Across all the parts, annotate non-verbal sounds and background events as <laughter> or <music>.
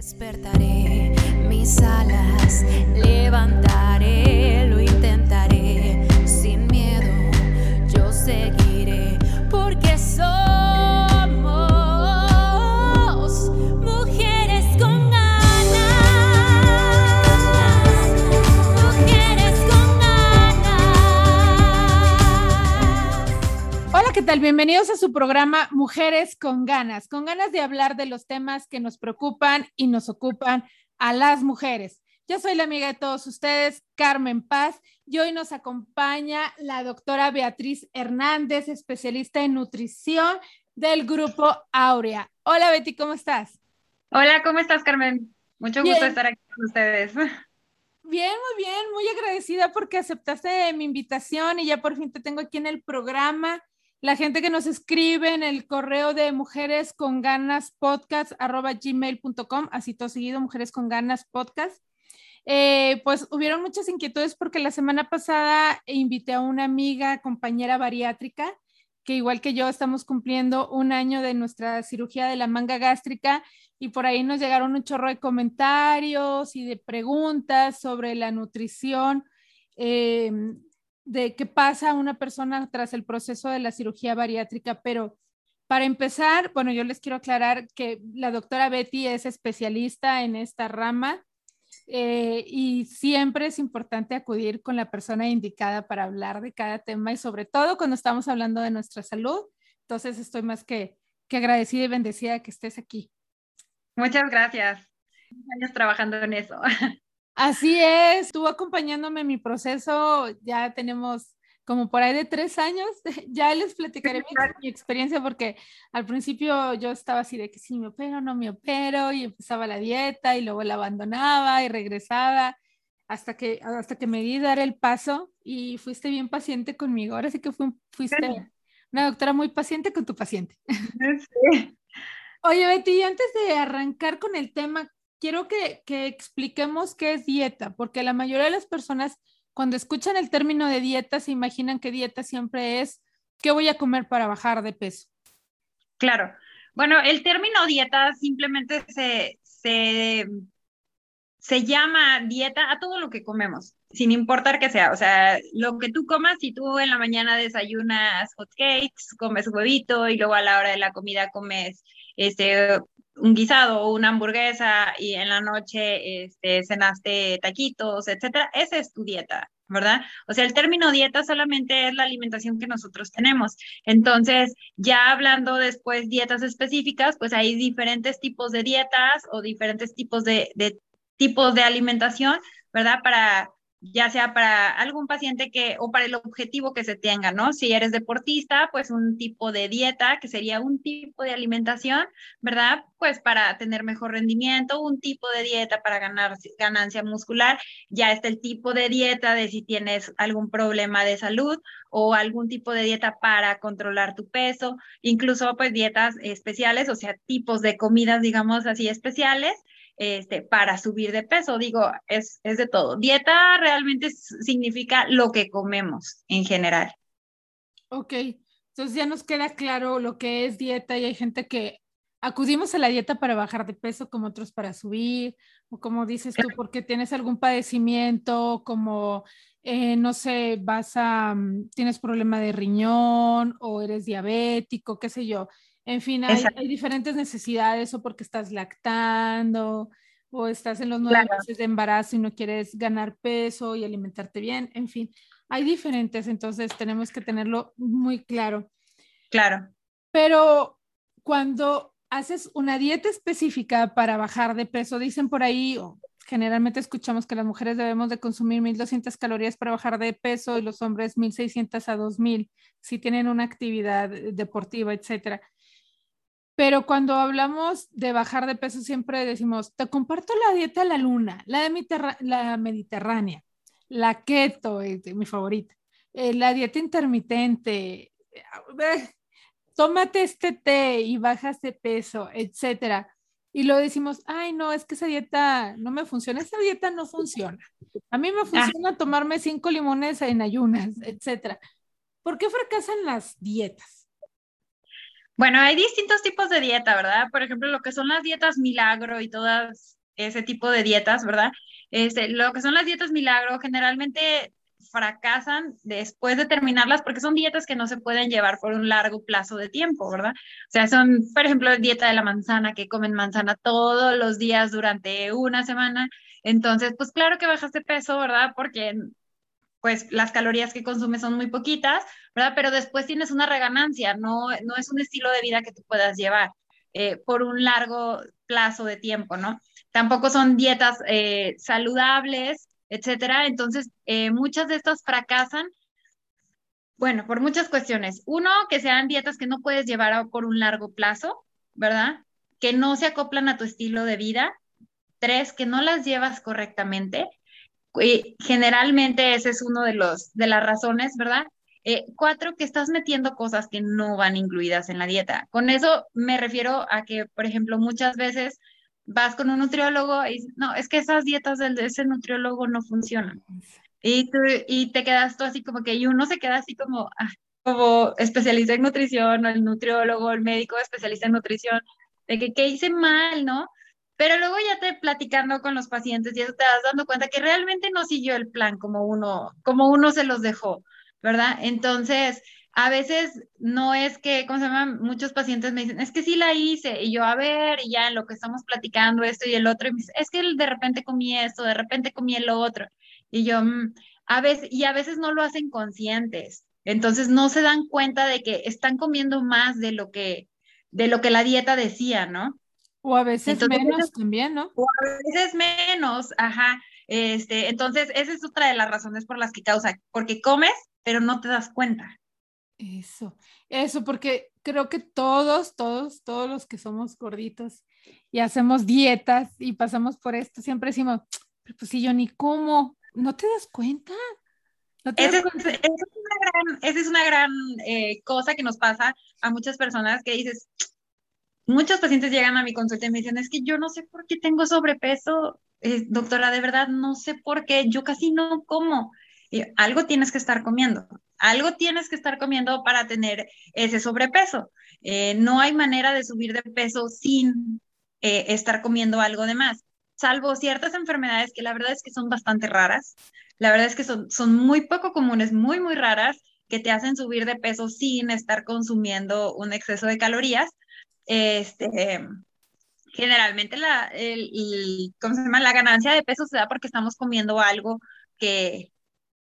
Despertaré. Mis alas, levantaré, ¿qué tal? Bienvenidos a su programa Mujeres con ganas, con ganas de hablar de los temas que nos preocupan y nos ocupan a las mujeres. Yo soy la amiga de todos ustedes, Carmen Paz, y hoy nos acompaña la doctora Beatriz Hernández, especialista en nutrición del grupo Aurea. Hola Betty, ¿cómo estás? Hola, ¿cómo estás, Carmen? Mucho Bien. gusto estar aquí con ustedes. <laughs> Bien, muy bien, muy agradecida porque aceptaste mi invitación y ya por fin te tengo aquí en el programa. La gente que nos escribe en el correo de mujeres con ganas podcast arroba gmail.com, así todo seguido, mujeres con ganas podcast. Eh, pues hubieron muchas inquietudes porque la semana pasada invité a una amiga, compañera bariátrica, que igual que yo estamos cumpliendo un año de nuestra cirugía de la manga gástrica y por ahí nos llegaron un chorro de comentarios y de preguntas sobre la nutrición, eh, de qué pasa a una persona tras el proceso de la cirugía bariátrica, pero para empezar, bueno, yo les quiero aclarar que la doctora Betty es especialista en esta rama eh, y siempre es importante acudir con la persona indicada para hablar de cada tema y sobre todo cuando estamos hablando de nuestra salud. Entonces estoy más que, que agradecida y bendecida de que estés aquí. Muchas gracias. Años trabajando en eso. <laughs> Así es, estuvo acompañándome en mi proceso, ya tenemos como por ahí de tres años, <laughs> ya les platicaré mi, mi experiencia porque al principio yo estaba así de que sí me opero, no me opero y empezaba la dieta y luego la abandonaba y regresaba hasta que, hasta que me di dar el paso y fuiste bien paciente conmigo, ahora sí que fui- fuiste una doctora muy paciente con tu paciente. Sí. Oye, Betty, antes de arrancar con el tema, quiero que, que expliquemos qué es dieta, porque la mayoría de las personas cuando escuchan el término de dieta se imaginan que dieta siempre es qué voy a comer para bajar de peso. Claro. Bueno, el término dieta simplemente se, se, se llama dieta a todo lo que comemos, sin importar que sea. O sea, lo que tú comas, si tú en la mañana desayunas hot cakes, comes huevito y luego a la hora de la comida comes este, un guisado o una hamburguesa y en la noche este, cenaste taquitos, etcétera, esa es tu dieta, ¿verdad? O sea, el término dieta solamente es la alimentación que nosotros tenemos. Entonces, ya hablando después dietas específicas, pues hay diferentes tipos de dietas o diferentes tipos de, de tipos de alimentación, ¿verdad? Para ya sea para algún paciente que o para el objetivo que se tenga, ¿no? Si eres deportista, pues un tipo de dieta que sería un tipo de alimentación, ¿verdad? Pues para tener mejor rendimiento, un tipo de dieta para ganar ganancia muscular, ya está el tipo de dieta de si tienes algún problema de salud o algún tipo de dieta para controlar tu peso, incluso pues dietas especiales, o sea, tipos de comidas, digamos así, especiales, este, para subir de peso. Digo, es, es de todo. Dieta realmente significa lo que comemos en general. Ok, entonces ya nos queda claro lo que es dieta y hay gente que acudimos a la dieta para bajar de peso, como otros para subir, o como dices tú, porque tienes algún padecimiento, como, eh, no sé, vas a, mm, tienes problema de riñón o eres diabético, qué sé yo. En fin, hay, diferentes necesidades o porque estás lactando o estás en los nueve Claro. meses de embarazo y no quieres ganar peso y alimentarte bien, en fin, hay diferentes, entonces tenemos que tenerlo muy claro. Claro. Pero cuando haces una dieta específica para bajar de peso, dicen por ahí, o generalmente escuchamos que las mujeres debemos de consumir 1200 calorías para bajar de peso y los hombres 1600 a 2000 si tienen una actividad deportiva, etcétera. Pero cuando hablamos de bajar de peso siempre decimos, te comparto la dieta de la luna, la, de la mediterránea, la keto, de mi favorita, eh, la dieta intermitente, eh, tómate este té y bajas de peso, etcétera. Y lo decimos, ay, no, es que esa dieta no me funciona, esa dieta no funciona. A mí me funciona tomarme cinco limones en ayunas, etcétera. ¿Por qué fracasan las dietas? Bueno, hay distintos tipos de dieta, ¿verdad? Por ejemplo, lo que son las dietas milagro y todas ese tipo de dietas, ¿verdad? Este, lo que son las dietas milagro generalmente fracasan después de terminarlas porque son dietas que no se pueden llevar por un largo plazo de tiempo, ¿verdad? O sea, son, por ejemplo, dieta de la manzana, que comen manzana todos los días durante una semana. Entonces, pues claro que bajas de peso, ¿verdad? Porque pues las calorías que consumes son muy poquitas, ¿verdad? Pero después tienes una reganancia, no, no es un estilo de vida que tú puedas llevar eh, por un largo plazo de tiempo, ¿no? Tampoco son dietas eh, saludables, etcétera. Entonces, eh, muchas de estas fracasan, bueno, por muchas cuestiones. Uno, que sean dietas que no puedes llevar por un largo plazo, ¿verdad? Que no se acoplan a tu estilo de vida. Tres, que no las llevas correctamente. Y generalmente ese es uno de los de las razones, ¿verdad? Eh, cuatro, que estás metiendo cosas que no van incluidas en la dieta. Con eso me refiero a que, por ejemplo, muchas veces vas con un nutriólogo y no, es que esas dietas del, de ese nutriólogo no funcionan. Y, tú, y te quedas tú así como que, y uno se queda así como, ah, como especialista en nutrición, o el nutriólogo, el médico especialista en nutrición, de que qué hice mal, ¿no? Pero luego ya te platicando con los pacientes y eso te das dando cuenta que realmente no siguió el plan como uno, como uno se los dejó, ¿verdad? Entonces, a veces no es que, ¿cómo se llama? Muchos pacientes me dicen, es que sí la hice, y yo, a ver, y ya en lo que estamos platicando esto y el otro, es que de repente comí esto, de repente comí el otro, y yo, mm, a veces, y a veces no lo hacen conscientes, entonces no se dan cuenta de que están comiendo más de lo que, de lo que la dieta decía, ¿no? O a veces Entonces, menos también, ¿no? O a veces menos, ajá. Este, entonces, esa es otra de las razones por las que causa, porque comes, pero no te das cuenta. Eso, eso, porque creo que todos, todos, todos los que somos gorditos y hacemos dietas y pasamos por esto, siempre decimos, pero pues si yo ni como, ¿no te das cuenta? ¿No te Esa das es, cuenta? esa es una gran, esa es una gran eh, cosa que nos pasa a muchas personas que dices, muchos pacientes llegan a mi consulta y me dicen, es que yo no sé por qué tengo sobrepeso, eh, doctora, de verdad no sé por qué, yo casi no como. Algo tienes que estar comiendo, algo tienes que estar comiendo para tener ese sobrepeso. Eh, no hay manera de subir de peso sin eh, estar comiendo algo de más, salvo ciertas enfermedades que la verdad es que son bastante raras. La verdad es que son, son muy poco comunes, muy, muy raras, que te hacen subir de peso sin estar consumiendo un exceso de calorías. Este, generalmente la, el, ¿cómo se llama? La ganancia de peso se da porque estamos comiendo algo que,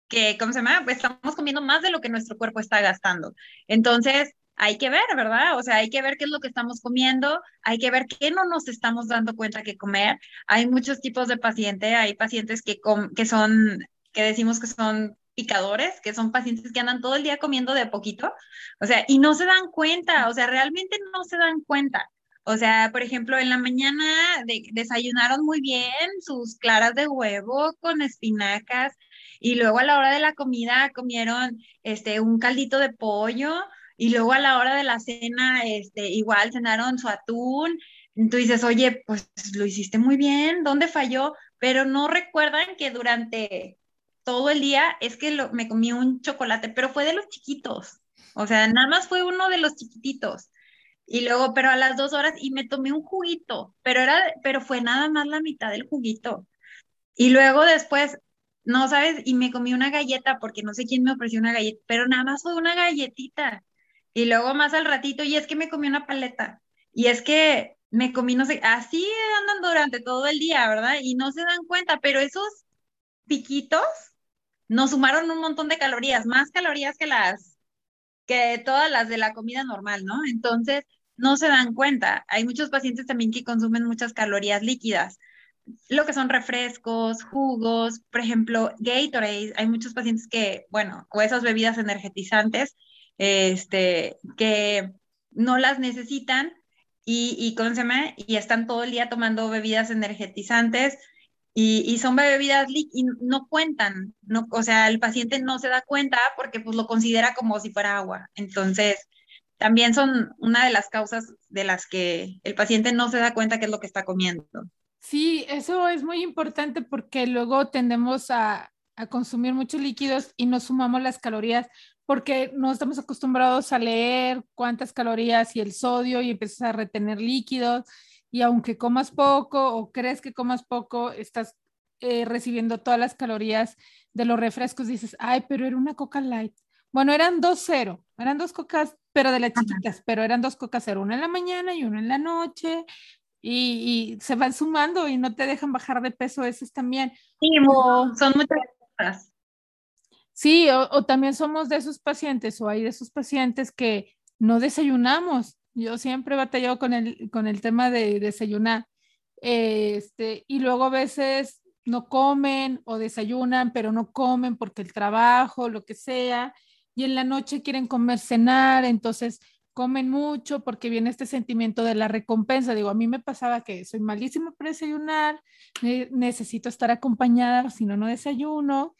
que, ¿cómo se llama? Pues estamos comiendo más de lo que nuestro cuerpo está gastando. Entonces, hay que ver, ¿verdad? O sea, hay que ver qué es lo que estamos comiendo, hay que ver qué no nos estamos dando cuenta que comer. Hay muchos tipos de paciente, hay pacientes que, que son, que decimos que son picadores, que son pacientes que andan todo el día comiendo de a poquito, o sea, y no se dan cuenta, o sea, realmente no se dan cuenta. O sea, por ejemplo, en la mañana de- desayunaron muy bien sus claras de huevo con espinacas y luego a la hora de la comida comieron este un caldito de pollo y luego a la hora de la cena este igual cenaron su atún. Entonces dices, "Oye, pues lo hiciste muy bien, ¿dónde falló?" Pero no recuerdan que durante todo el día es que lo- me comí un chocolate, pero fue de los chiquitos. O sea, nada más fue uno de los chiquititos. Y luego, pero a las dos horas, y me tomé un juguito, pero era, pero fue nada más la mitad del juguito. Y luego después, no sabes, y me comí una galleta porque no sé quién me ofreció una galleta, pero nada más fue una galletita. Y luego más al ratito, y es que me comí una paleta. Y es que me comí, no sé, así andan durante todo el día, ¿verdad? Y no se dan cuenta, pero esos piquitos nos sumaron un montón de calorías, más calorías que las, que todas las de la comida normal, ¿no? Entonces, no se dan cuenta. Hay muchos pacientes también que consumen muchas calorías líquidas lo que son refrescos, jugos, por ejemplo, Gatorade, hay muchos pacientes que, bueno, o esas bebidas energetizantes, este, que no las necesitan y, y. Y están todo el día tomando bebidas energetizantes y, son bebidas y no cuentan, no, o sea, el paciente no se da cuenta porque pues lo considera como si fuera agua. Entonces, también son una de las causas de las que el paciente no se da cuenta qué es lo que está comiendo. Sí, eso es muy importante porque luego tendemos a, a consumir muchos líquidos y no sumamos las calorías porque no estamos acostumbrados a leer cuántas calorías y el sodio y empiezas a retener líquidos y aunque comas poco o crees que comas poco, estás eh, recibiendo todas las calorías de los refrescos, dices, ay, pero era una coca light. Bueno, eran dos cero, eran dos cocas, pero de las chiquitas, pero eran dos cocas cero, una en la mañana y una en la noche, y, y se van sumando y no te dejan bajar de peso esas también. Sí, O- son muchas cosas. Sí, o, o también somos de esos pacientes o hay de esos pacientes que no desayunamos. Yo siempre he batallado con el, con el tema de desayunar. Este, y luego a veces no comen o desayunan, pero no comen porque el trabajo, lo que sea, y en la noche quieren comer, cenar, entonces comen mucho porque viene este sentimiento de la recompensa. Digo, a mí me pasaba que soy malísima para desayunar, ne- necesito estar acompañada, si no, no desayuno.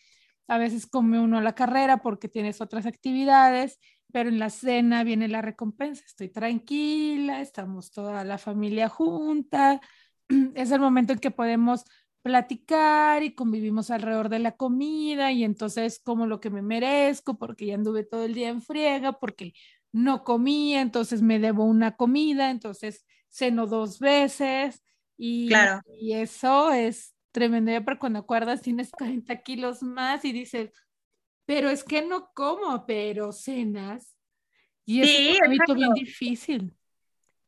A veces come uno a la carrera porque tienes otras actividades, pero en la cena viene la recompensa. Estoy tranquila, estamos toda la familia junta. <clears throat> Es el momento en que podemos platicar y convivimos alrededor de la comida y entonces como lo que me merezco porque ya anduve todo el día en friega, porque no comía, entonces me debo una comida, entonces ceno dos veces y, Claro. y eso es tremendo. Ya para cuando acuerdas tienes 40 kilos más y dices, pero es que no como, pero cenas. Y es Sí, un hábito bien difícil.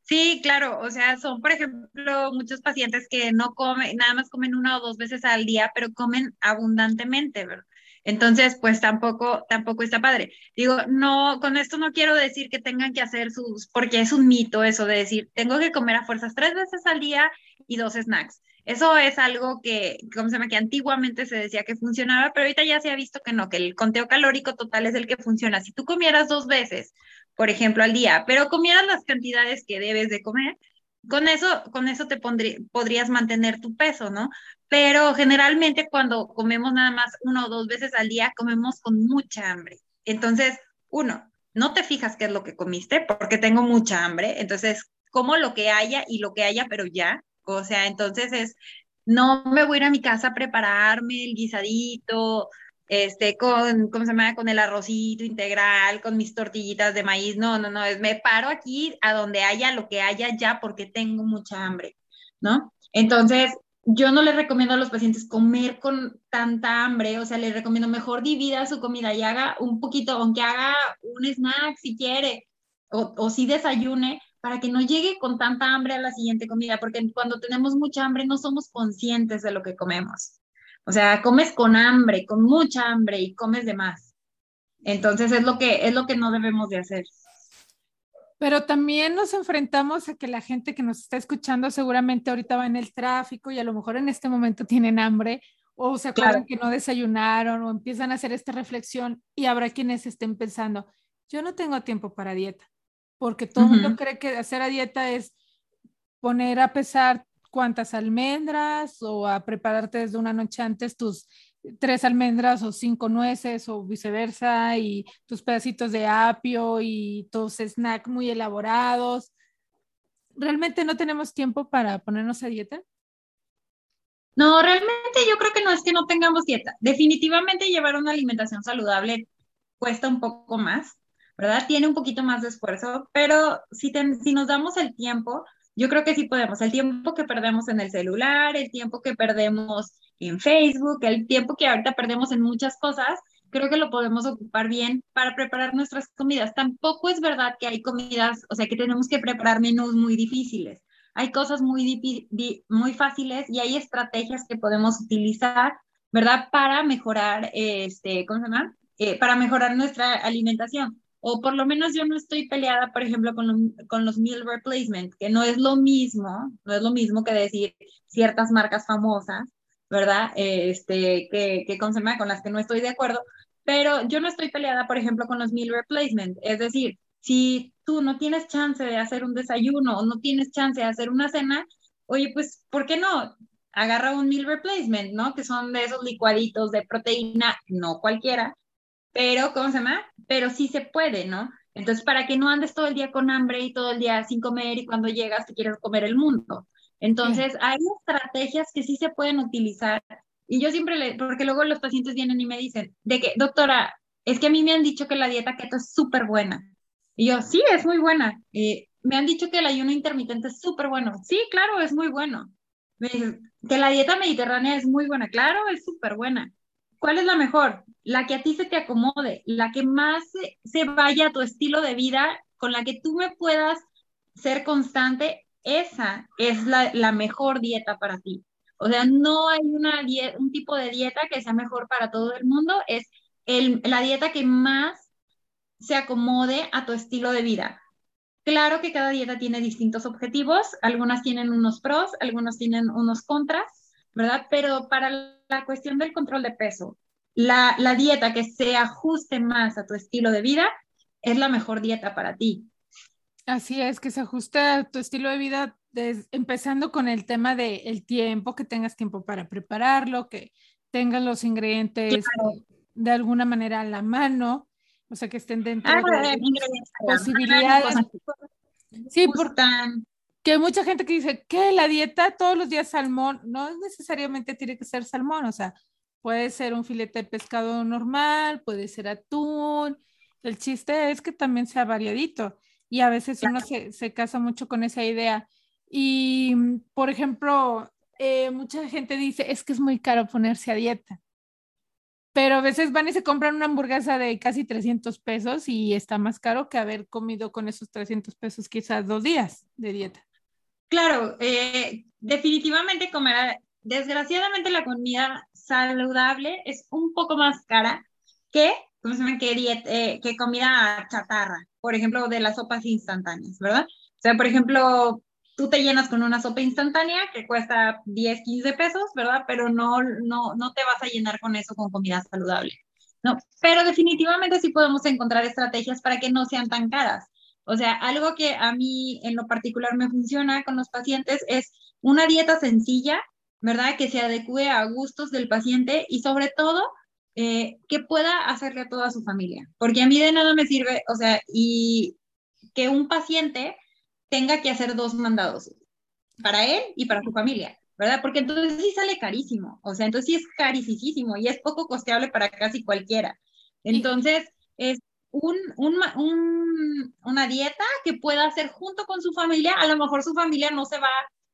Sí, claro, o sea, son, por ejemplo, muchos pacientes que no comen, nada más comen una o dos veces al día, pero comen abundantemente, ¿verdad? Entonces, pues tampoco, tampoco está padre. Digo, no, con esto no quiero decir que tengan que hacer sus, porque es un mito eso de decir, tengo que comer a fuerzas tres veces al día y dos snacks. Eso es algo que, ¿cómo se llama? Que antiguamente se decía que funcionaba, pero ahorita ya se ha visto que no, que el conteo calórico total es el que funciona. Si tú comieras dos veces, por ejemplo, al día, pero comieras las cantidades que debes de comer, con eso, con eso te pondrí- podrías mantener tu peso, ¿no? Pero generalmente cuando comemos nada más una o dos veces al día, comemos con mucha hambre. Entonces, uno, no te fijas qué es lo que comiste, porque tengo mucha hambre, entonces como lo que haya y lo que haya, pero ya. O sea, entonces es, no me voy a ir a mi casa a prepararme el guisadito, este, con, ¿cómo se llama? Con el arrocito integral, con mis tortillitas de maíz. No, no, no, es me paro aquí a donde haya lo que haya ya porque tengo mucha hambre, ¿no? Entonces, yo no les recomiendo a los pacientes comer con tanta hambre, o sea, les recomiendo mejor divida su comida y haga un poquito, aunque haga un snack si quiere, o, o si desayune, para que no llegue con tanta hambre a la siguiente comida, porque cuando tenemos mucha hambre no somos conscientes de lo que comemos. O sea, comes con hambre, con mucha hambre y comes de más. Entonces es lo que es lo que no debemos de hacer. Pero también nos enfrentamos a que la gente que nos está escuchando seguramente ahorita va en el tráfico y a lo mejor en este momento tienen hambre o se acuerdan Claro. que no desayunaron o empiezan a hacer esta reflexión y habrá quienes estén pensando, yo no tengo tiempo para dieta, porque todo el mundo cree que hacer a dieta es poner a pesar cuántas almendras o a prepararte desde una noche antes tus tres almendras o cinco nueces o viceversa y tus pedacitos de apio y tus snacks muy elaborados. ¿Realmente no tenemos tiempo para ponernos a dieta? No, realmente yo creo que no es que no tengamos dieta. Definitivamente llevar una alimentación saludable cuesta un poco más, ¿verdad? Tiene un poquito más de esfuerzo, pero si, ten- si nos damos el tiempo, yo creo que sí podemos. El tiempo que perdemos en el celular, el tiempo que perdemos en Facebook, el tiempo que ahorita perdemos en muchas cosas, creo que lo podemos ocupar bien para preparar nuestras comidas. Tampoco es verdad que hay comidas, o sea, que tenemos que preparar menús muy difíciles hay cosas muy, muy fáciles y hay estrategias que podemos utilizar, ¿verdad? Para mejorar, este, ¿cómo se llama? Eh, para mejorar nuestra alimentación. O por lo menos yo no estoy peleada, por ejemplo, con, lo- con los meal replacement, que no es lo mismo, no es lo mismo que decir ciertas marcas famosas, ¿verdad? Este, que, que. Con las que no estoy de acuerdo, pero yo no estoy peleada, por ejemplo, con los meal replacement, es decir, si tú no tienes chance de hacer un desayuno o no tienes chance de hacer una cena, oye, pues, ¿por qué no? Agarra un meal replacement, ¿no? Que son de esos licuaditos de proteína, no cualquiera, pero, ¿cómo se llama? Pero sí se puede, ¿no? Entonces, para que no andes todo el día con hambre y todo el día sin comer y cuando llegas te quieres comer el mundo. Entonces, hay estrategias que sí se pueden utilizar. Y yo siempre le, porque luego los pacientes vienen y me dicen, de que, doctora, es que a mí me han dicho que la dieta keto es súper buena. Y yo, sí, es muy buena. Eh, me han dicho que el ayuno intermitente es súper bueno. Sí, claro, es muy bueno. Me dicen, que la dieta mediterránea es muy buena. Claro, es súper buena. ¿Cuál es la mejor? La que a ti se te acomode, la que más se, vaya a tu estilo de vida, con la que tú me puedas ser constante, esa es la, mejor dieta para ti. O sea, no hay una un tipo de dieta que sea mejor para todo el mundo, es la dieta que más se acomode a tu estilo de vida. Claro que cada dieta tiene distintos objetivos, algunas tienen unos pros, algunos tienen unos contras, ¿verdad? Pero para la cuestión del control de peso, la, la dieta que se ajuste más a tu estilo de vida es la mejor dieta para ti. Así es, que se ajuste a tu estilo de vida, des- empezando con el tema del tiempo, que tengas tiempo para prepararlo, que tengas los ingredientes Claro. eh, de alguna manera a la mano, o sea, que estén dentro Ah, de la mano, posibilidades. que Sí, porque gustan. hay mucha gente que dice que la dieta todos los días salmón, no necesariamente tiene que ser salmón, o sea, puede ser un filete de pescado normal, puede ser atún. El chiste es que también sea variadito y a veces uno se, se casa mucho con esa idea. Y, por ejemplo, eh, mucha gente dice, es que es muy caro ponerse a dieta. Pero a veces van y se compran una hamburguesa de casi 300 pesos y está más caro que haber comido con esos 300 pesos quizás dos días de dieta. Claro, eh, definitivamente comer, desgraciadamente la comida saludable es un poco más cara que, ¿cómo se llama? Que, diet- eh, que comida chatarra, por ejemplo, de las sopas instantáneas, ¿verdad? O sea, por ejemplo, tú te llenas con una sopa instantánea que cuesta 10, 15 pesos, ¿verdad? Pero no, no, no te vas a llenar con eso con comida saludable, ¿no? Pero definitivamente sí podemos encontrar estrategias para que no sean tan caras. O sea, algo que a mí en lo particular me funciona con los pacientes es una dieta sencilla, ¿verdad? Que se adecue a gustos del paciente y sobre todo eh, que pueda hacerle a toda su familia. Porque a mí de nada me sirve, o sea, y que un paciente tenga que hacer dos mandados para él y para su familia, ¿verdad? Porque entonces sí sale carísimo, o sea, entonces sí es carísimo y es poco costeable para casi cualquiera. Entonces, es un, un, un- una dieta que pueda hacer junto con su familia, a lo mejor su familia no se va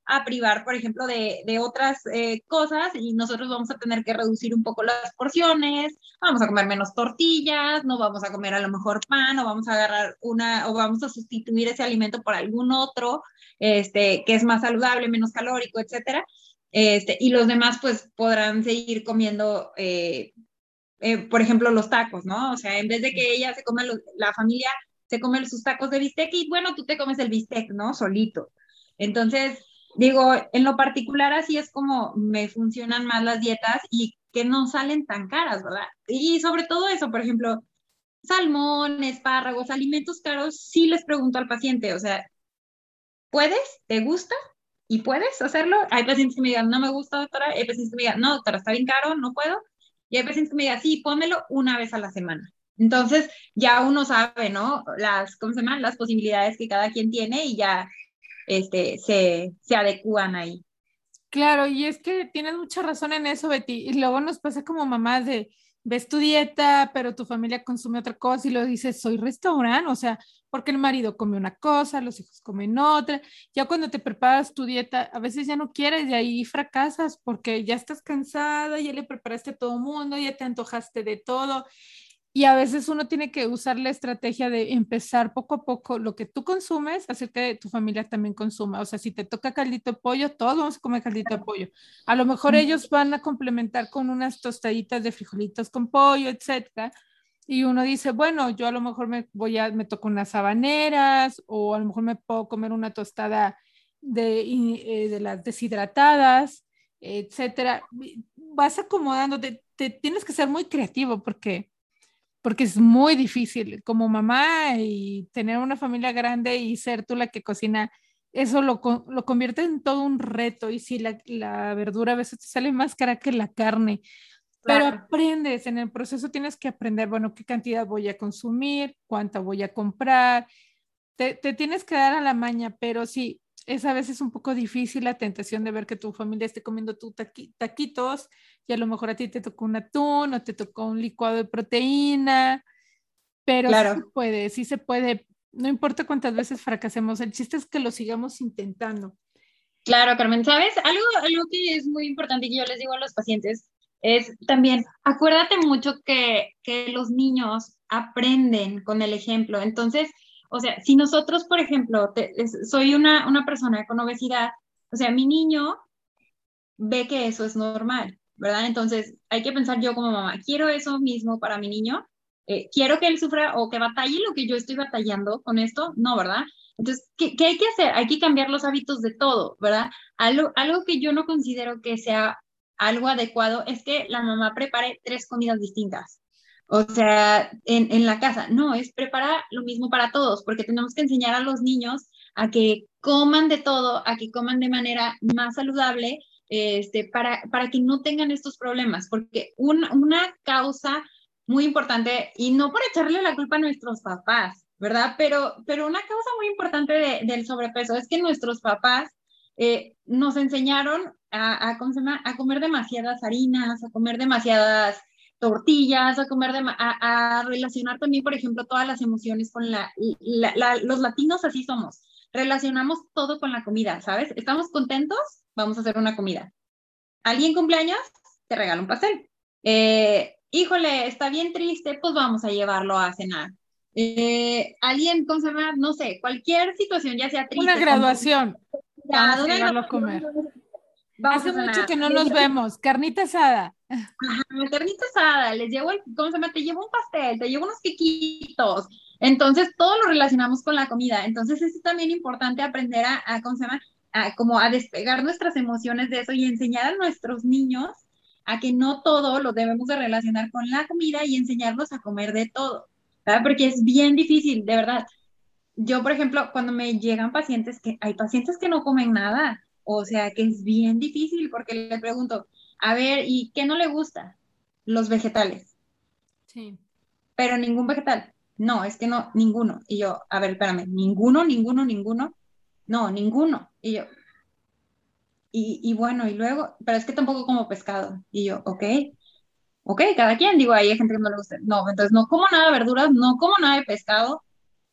a privar, por ejemplo, de, de otras eh, cosas y nosotros vamos a tener que reducir un poco las porciones, vamos a comer menos tortillas, no vamos a comer a lo mejor pan o vamos a agarrar una o vamos a sustituir ese alimento por algún otro este, que es más saludable, menos calórico, etcétera. Este, y los demás pues podrán seguir comiendo eh, eh, por ejemplo, los tacos, ¿no? O sea, en vez de que ella se los- la familia se come sus tacos de bistec y bueno, tú te comes el bistec, ¿no? Solito. Entonces, digo, en lo particular así es como me funcionan más las dietas y que no salen tan caras, ¿verdad? Y sobre todo eso, por ejemplo, salmón, espárragos, alimentos caros, sí les pregunto al paciente, o sea, ¿puedes? ¿Te gusta? ¿Y puedes hacerlo? Hay pacientes que me digan, no me gusta, doctora. Hay pacientes que me digan, no, doctora, está bien caro, no puedo. Y hay pacientes que me digan, sí, pónmelo una vez a la semana. Entonces, ya uno sabe, ¿no? Las, ¿cómo se llaman? Las posibilidades que cada quien tiene y ya este, se, se adecúan ahí. Claro, y es que tienes mucha razón en eso, Betty. Y luego nos pasa como mamás de, ves tu dieta, pero tu familia consume otra cosa y lo dices, soy restaurante, o sea, porque el marido come una cosa, los hijos comen otra. Ya cuando te preparas tu dieta, a veces ya no quieres y ahí fracasas porque ya estás cansada, ya le preparaste a todo mundo, ya te antojaste de todo. Y a veces uno tiene que usar la estrategia de empezar poco a poco lo que tú consumes, hacer que tu familia también consuma. O sea, si te toca caldito de pollo, todos vamos a comer caldito de pollo. A lo mejor ellos van a complementar con unas tostaditas de frijolitos con pollo, etcétera. Y uno dice, bueno, yo a lo mejor me voy a, me toco unas habaneras o a lo mejor me puedo comer una tostada de, eh, de las deshidratadas, etcétera. Vas acomodándote, te tienes que ser muy creativo porque porque es muy difícil como mamá y tener una familia grande y ser tú la que cocina, eso lo, lo convierte en todo un reto y si la, la verdura a veces te sale más cara que la carne, pero Claro. aprendes, en el proceso tienes que aprender, bueno, qué cantidad voy a consumir, cuánta voy a comprar, te, te tienes que dar a la maña, pero sí, es a veces un poco difícil la tentación de ver que tu familia esté comiendo tu taqui- taquitos y a lo mejor a ti te tocó un atún o te tocó un licuado de proteína, pero Claro. sí se puede, sí se puede. No importa cuántas veces fracasemos, el chiste es que lo sigamos intentando. Claro, Carmen, ¿sabes? Algo, algo que es muy importante y que yo les digo a los pacientes es también, acuérdate mucho que, que los niños aprenden con el ejemplo. Entonces, o sea, si nosotros, por ejemplo, te- soy una, una persona con obesidad, o sea, mi niño ve que eso es normal, ¿verdad? Entonces, hay que pensar yo como mamá, quiero eso mismo para mi niño, Eh, quiero que él sufra o que batalle lo que yo estoy batallando con esto, no, ¿verdad? Entonces, ¿qué, qué hay que hacer? Hay que cambiar los hábitos de todo, ¿verdad? Algo, algo que yo no considero que sea algo adecuado es que la mamá prepare tres comidas distintas. O sea, en, en la casa, no, es preparar lo mismo para todos, porque tenemos que enseñar a los niños a que coman de todo, a que coman de manera más saludable, este, para, para que no tengan estos problemas, porque un- una causa muy importante, y no por echarle la culpa a nuestros papás, ¿verdad? Pero, pero una causa muy importante de- del sobrepeso es que nuestros papás eh, nos enseñaron a, a, a comer demasiadas harinas, a comer demasiadas tortillas, a comer, dema- a, a relacionar también, por ejemplo, todas las emociones con la, la- la- los latinos así somos, relacionamos todo con la comida, ¿sabes? ¿Estamos contentos? Vamos a hacer una comida. ¿Alguien cumpleaños? Te regalo un pastel. Eh, híjole, está bien triste, pues vamos a llevarlo a cenar. Eh, alguien, ¿cómo se llama? No sé, cualquier situación, ya sea triste. Una graduación. Ya, Vamos a llevarlo a comer. vamos Hace a mucho que no nos vemos. Carnita asada. Ajá, carnita asada, les llevo el, ¿cómo se llama? Te llevo un pastel, te llevo unos quequitos. Entonces, todo lo relacionamos con la comida. Entonces, es también importante aprender a, ¿cómo se llama? Como a despegar nuestras emociones de eso y enseñar a nuestros niños a que no todo lo debemos de relacionar con la comida y enseñarlos a comer de todo. Porque es bien difícil, de verdad. Yo, por ejemplo, cuando me llegan pacientes que hay pacientes que no comen nada, o sea, que es bien difícil porque le pregunto, a ver, ¿y qué no le gusta? Los vegetales, Sí. pero ningún vegetal. No, es que no, ninguno. Y yo, a ver, espérame, ninguno, ninguno, ninguno. No, ninguno. Y yo, y, y bueno, y luego, pero es que tampoco como pescado. Y yo, ok, ok, cada quien, digo, ahí hay gente que no le gusta. No, entonces no como nada de verduras, no como nada de pescado,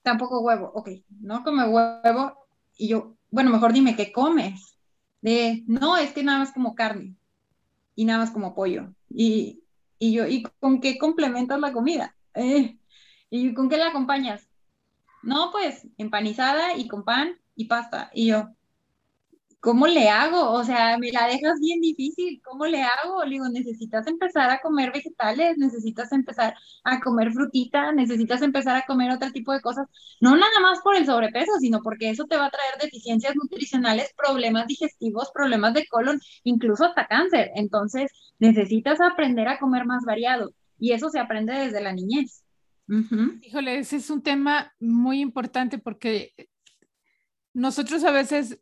tampoco huevo. Ok, no come huevo. Y yo, bueno, mejor dime, ¿qué comes? De, no, es que nada más como carne y nada más como pollo. Y, y yo, ¿y con qué complementas la comida? Eh, ¿y con qué la acompañas? No, pues empanizada y con pan y pasta. Y yo, ¿cómo le hago? O sea, me la dejas bien difícil. ¿Cómo le hago? Le digo, necesitas empezar a comer vegetales, necesitas empezar a comer frutita, necesitas empezar a comer otro tipo de cosas. No nada más por el sobrepeso, sino porque eso te va a traer deficiencias nutricionales, problemas digestivos, problemas de colon, incluso hasta cáncer. Entonces, necesitas aprender a comer más variado. Y eso se aprende desde la niñez. Ujú. Híjole, ese es un tema muy importante porque nosotros a veces,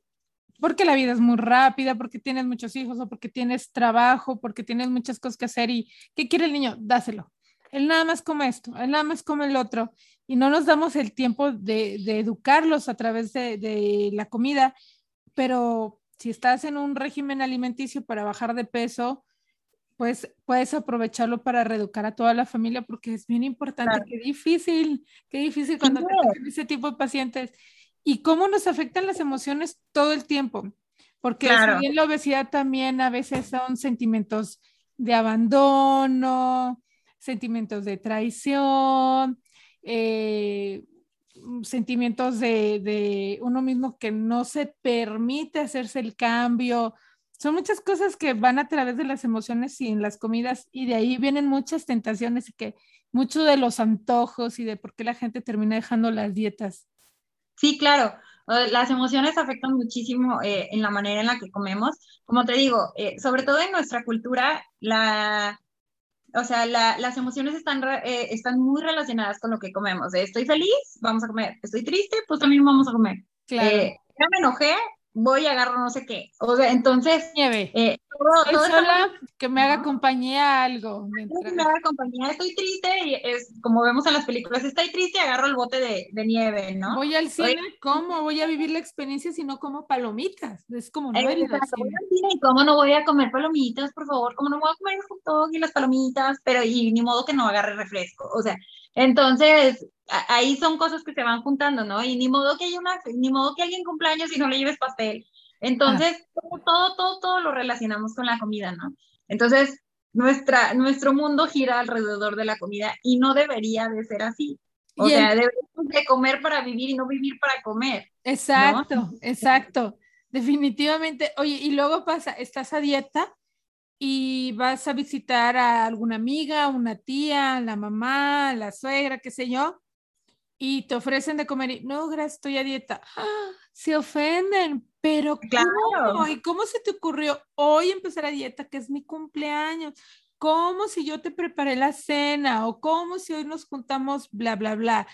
porque la vida es muy rápida, porque tienes muchos hijos o porque tienes trabajo, porque tienes muchas cosas que hacer y ¿qué quiere el niño? Dáselo. Él nada más come esto, él nada más come el otro y no nos damos el tiempo de, de educarlos a través de, de la comida, pero si estás en un régimen alimenticio para bajar de peso, pues puedes aprovecharlo para reeducar a toda la familia porque es bien importante. Claro. Qué difícil, qué difícil cuando te tocan ese tipo de pacientes. Y cómo nos afectan las emociones todo el tiempo. Porque Claro. si bien la obesidad también a veces son sentimientos de abandono, sentimientos de traición, eh, mm, sentimientos de, de uno mismo que no se permite hacerse el cambio. Son muchas cosas que van a través de las emociones y en las comidas y de ahí vienen muchas tentaciones y que mucho de los antojos y de por qué la gente termina dejando las dietas. Sí, claro. Las emociones afectan muchísimo eh, en la manera en la que comemos. Como te digo, eh, sobre todo en nuestra cultura, la, o sea, la- las emociones están, eh, están muy relacionadas con lo que comemos. Estoy feliz, vamos a comer. Estoy triste, pues también vamos a comer. Claro. Eh, ya me enojé, voy y agarro no sé qué. O sea, entonces, Nieve. eh, todo, todo está que me haga compañía algo. mientras- me haga compañía, estoy triste y es como vemos en las películas, estoy triste y agarro el bote de, de nieve, ¿no? Voy al cine, ¿cómo? Voy a vivir la experiencia si no como palomitas. Es como no cómo no voy a comer palomitas, por favor, cómo no voy a comer el hot dog y las palomitas, pero y ni modo que no agarre refresco, o sea, entonces ahí son cosas que se van juntando, ¿no? Y ni modo que haya una, ni modo que alguien cumpleaños y no le lleves pastel. Entonces, todo, todo, todo, todo lo relacionamos con la comida, ¿no? Entonces, nuestra, nuestro mundo gira alrededor de la comida y no debería de ser así. O sea, deberíamos de comer para vivir y no vivir para comer. Exacto, exacto. Definitivamente. Oye, y luego pasa, estás a dieta y vas a visitar a alguna amiga, una tía, la mamá, la suegra, qué sé yo, y te ofrecen de comer y no, gracias, estoy a dieta. ¡Ah! Se ofenden, pero Claro. ¿cómo? ¿Y cómo se te ocurrió hoy empezar a dieta, que es mi cumpleaños? ¿Cómo si yo te preparé la cena? ¿O cómo si hoy nos juntamos, bla, bla, bla?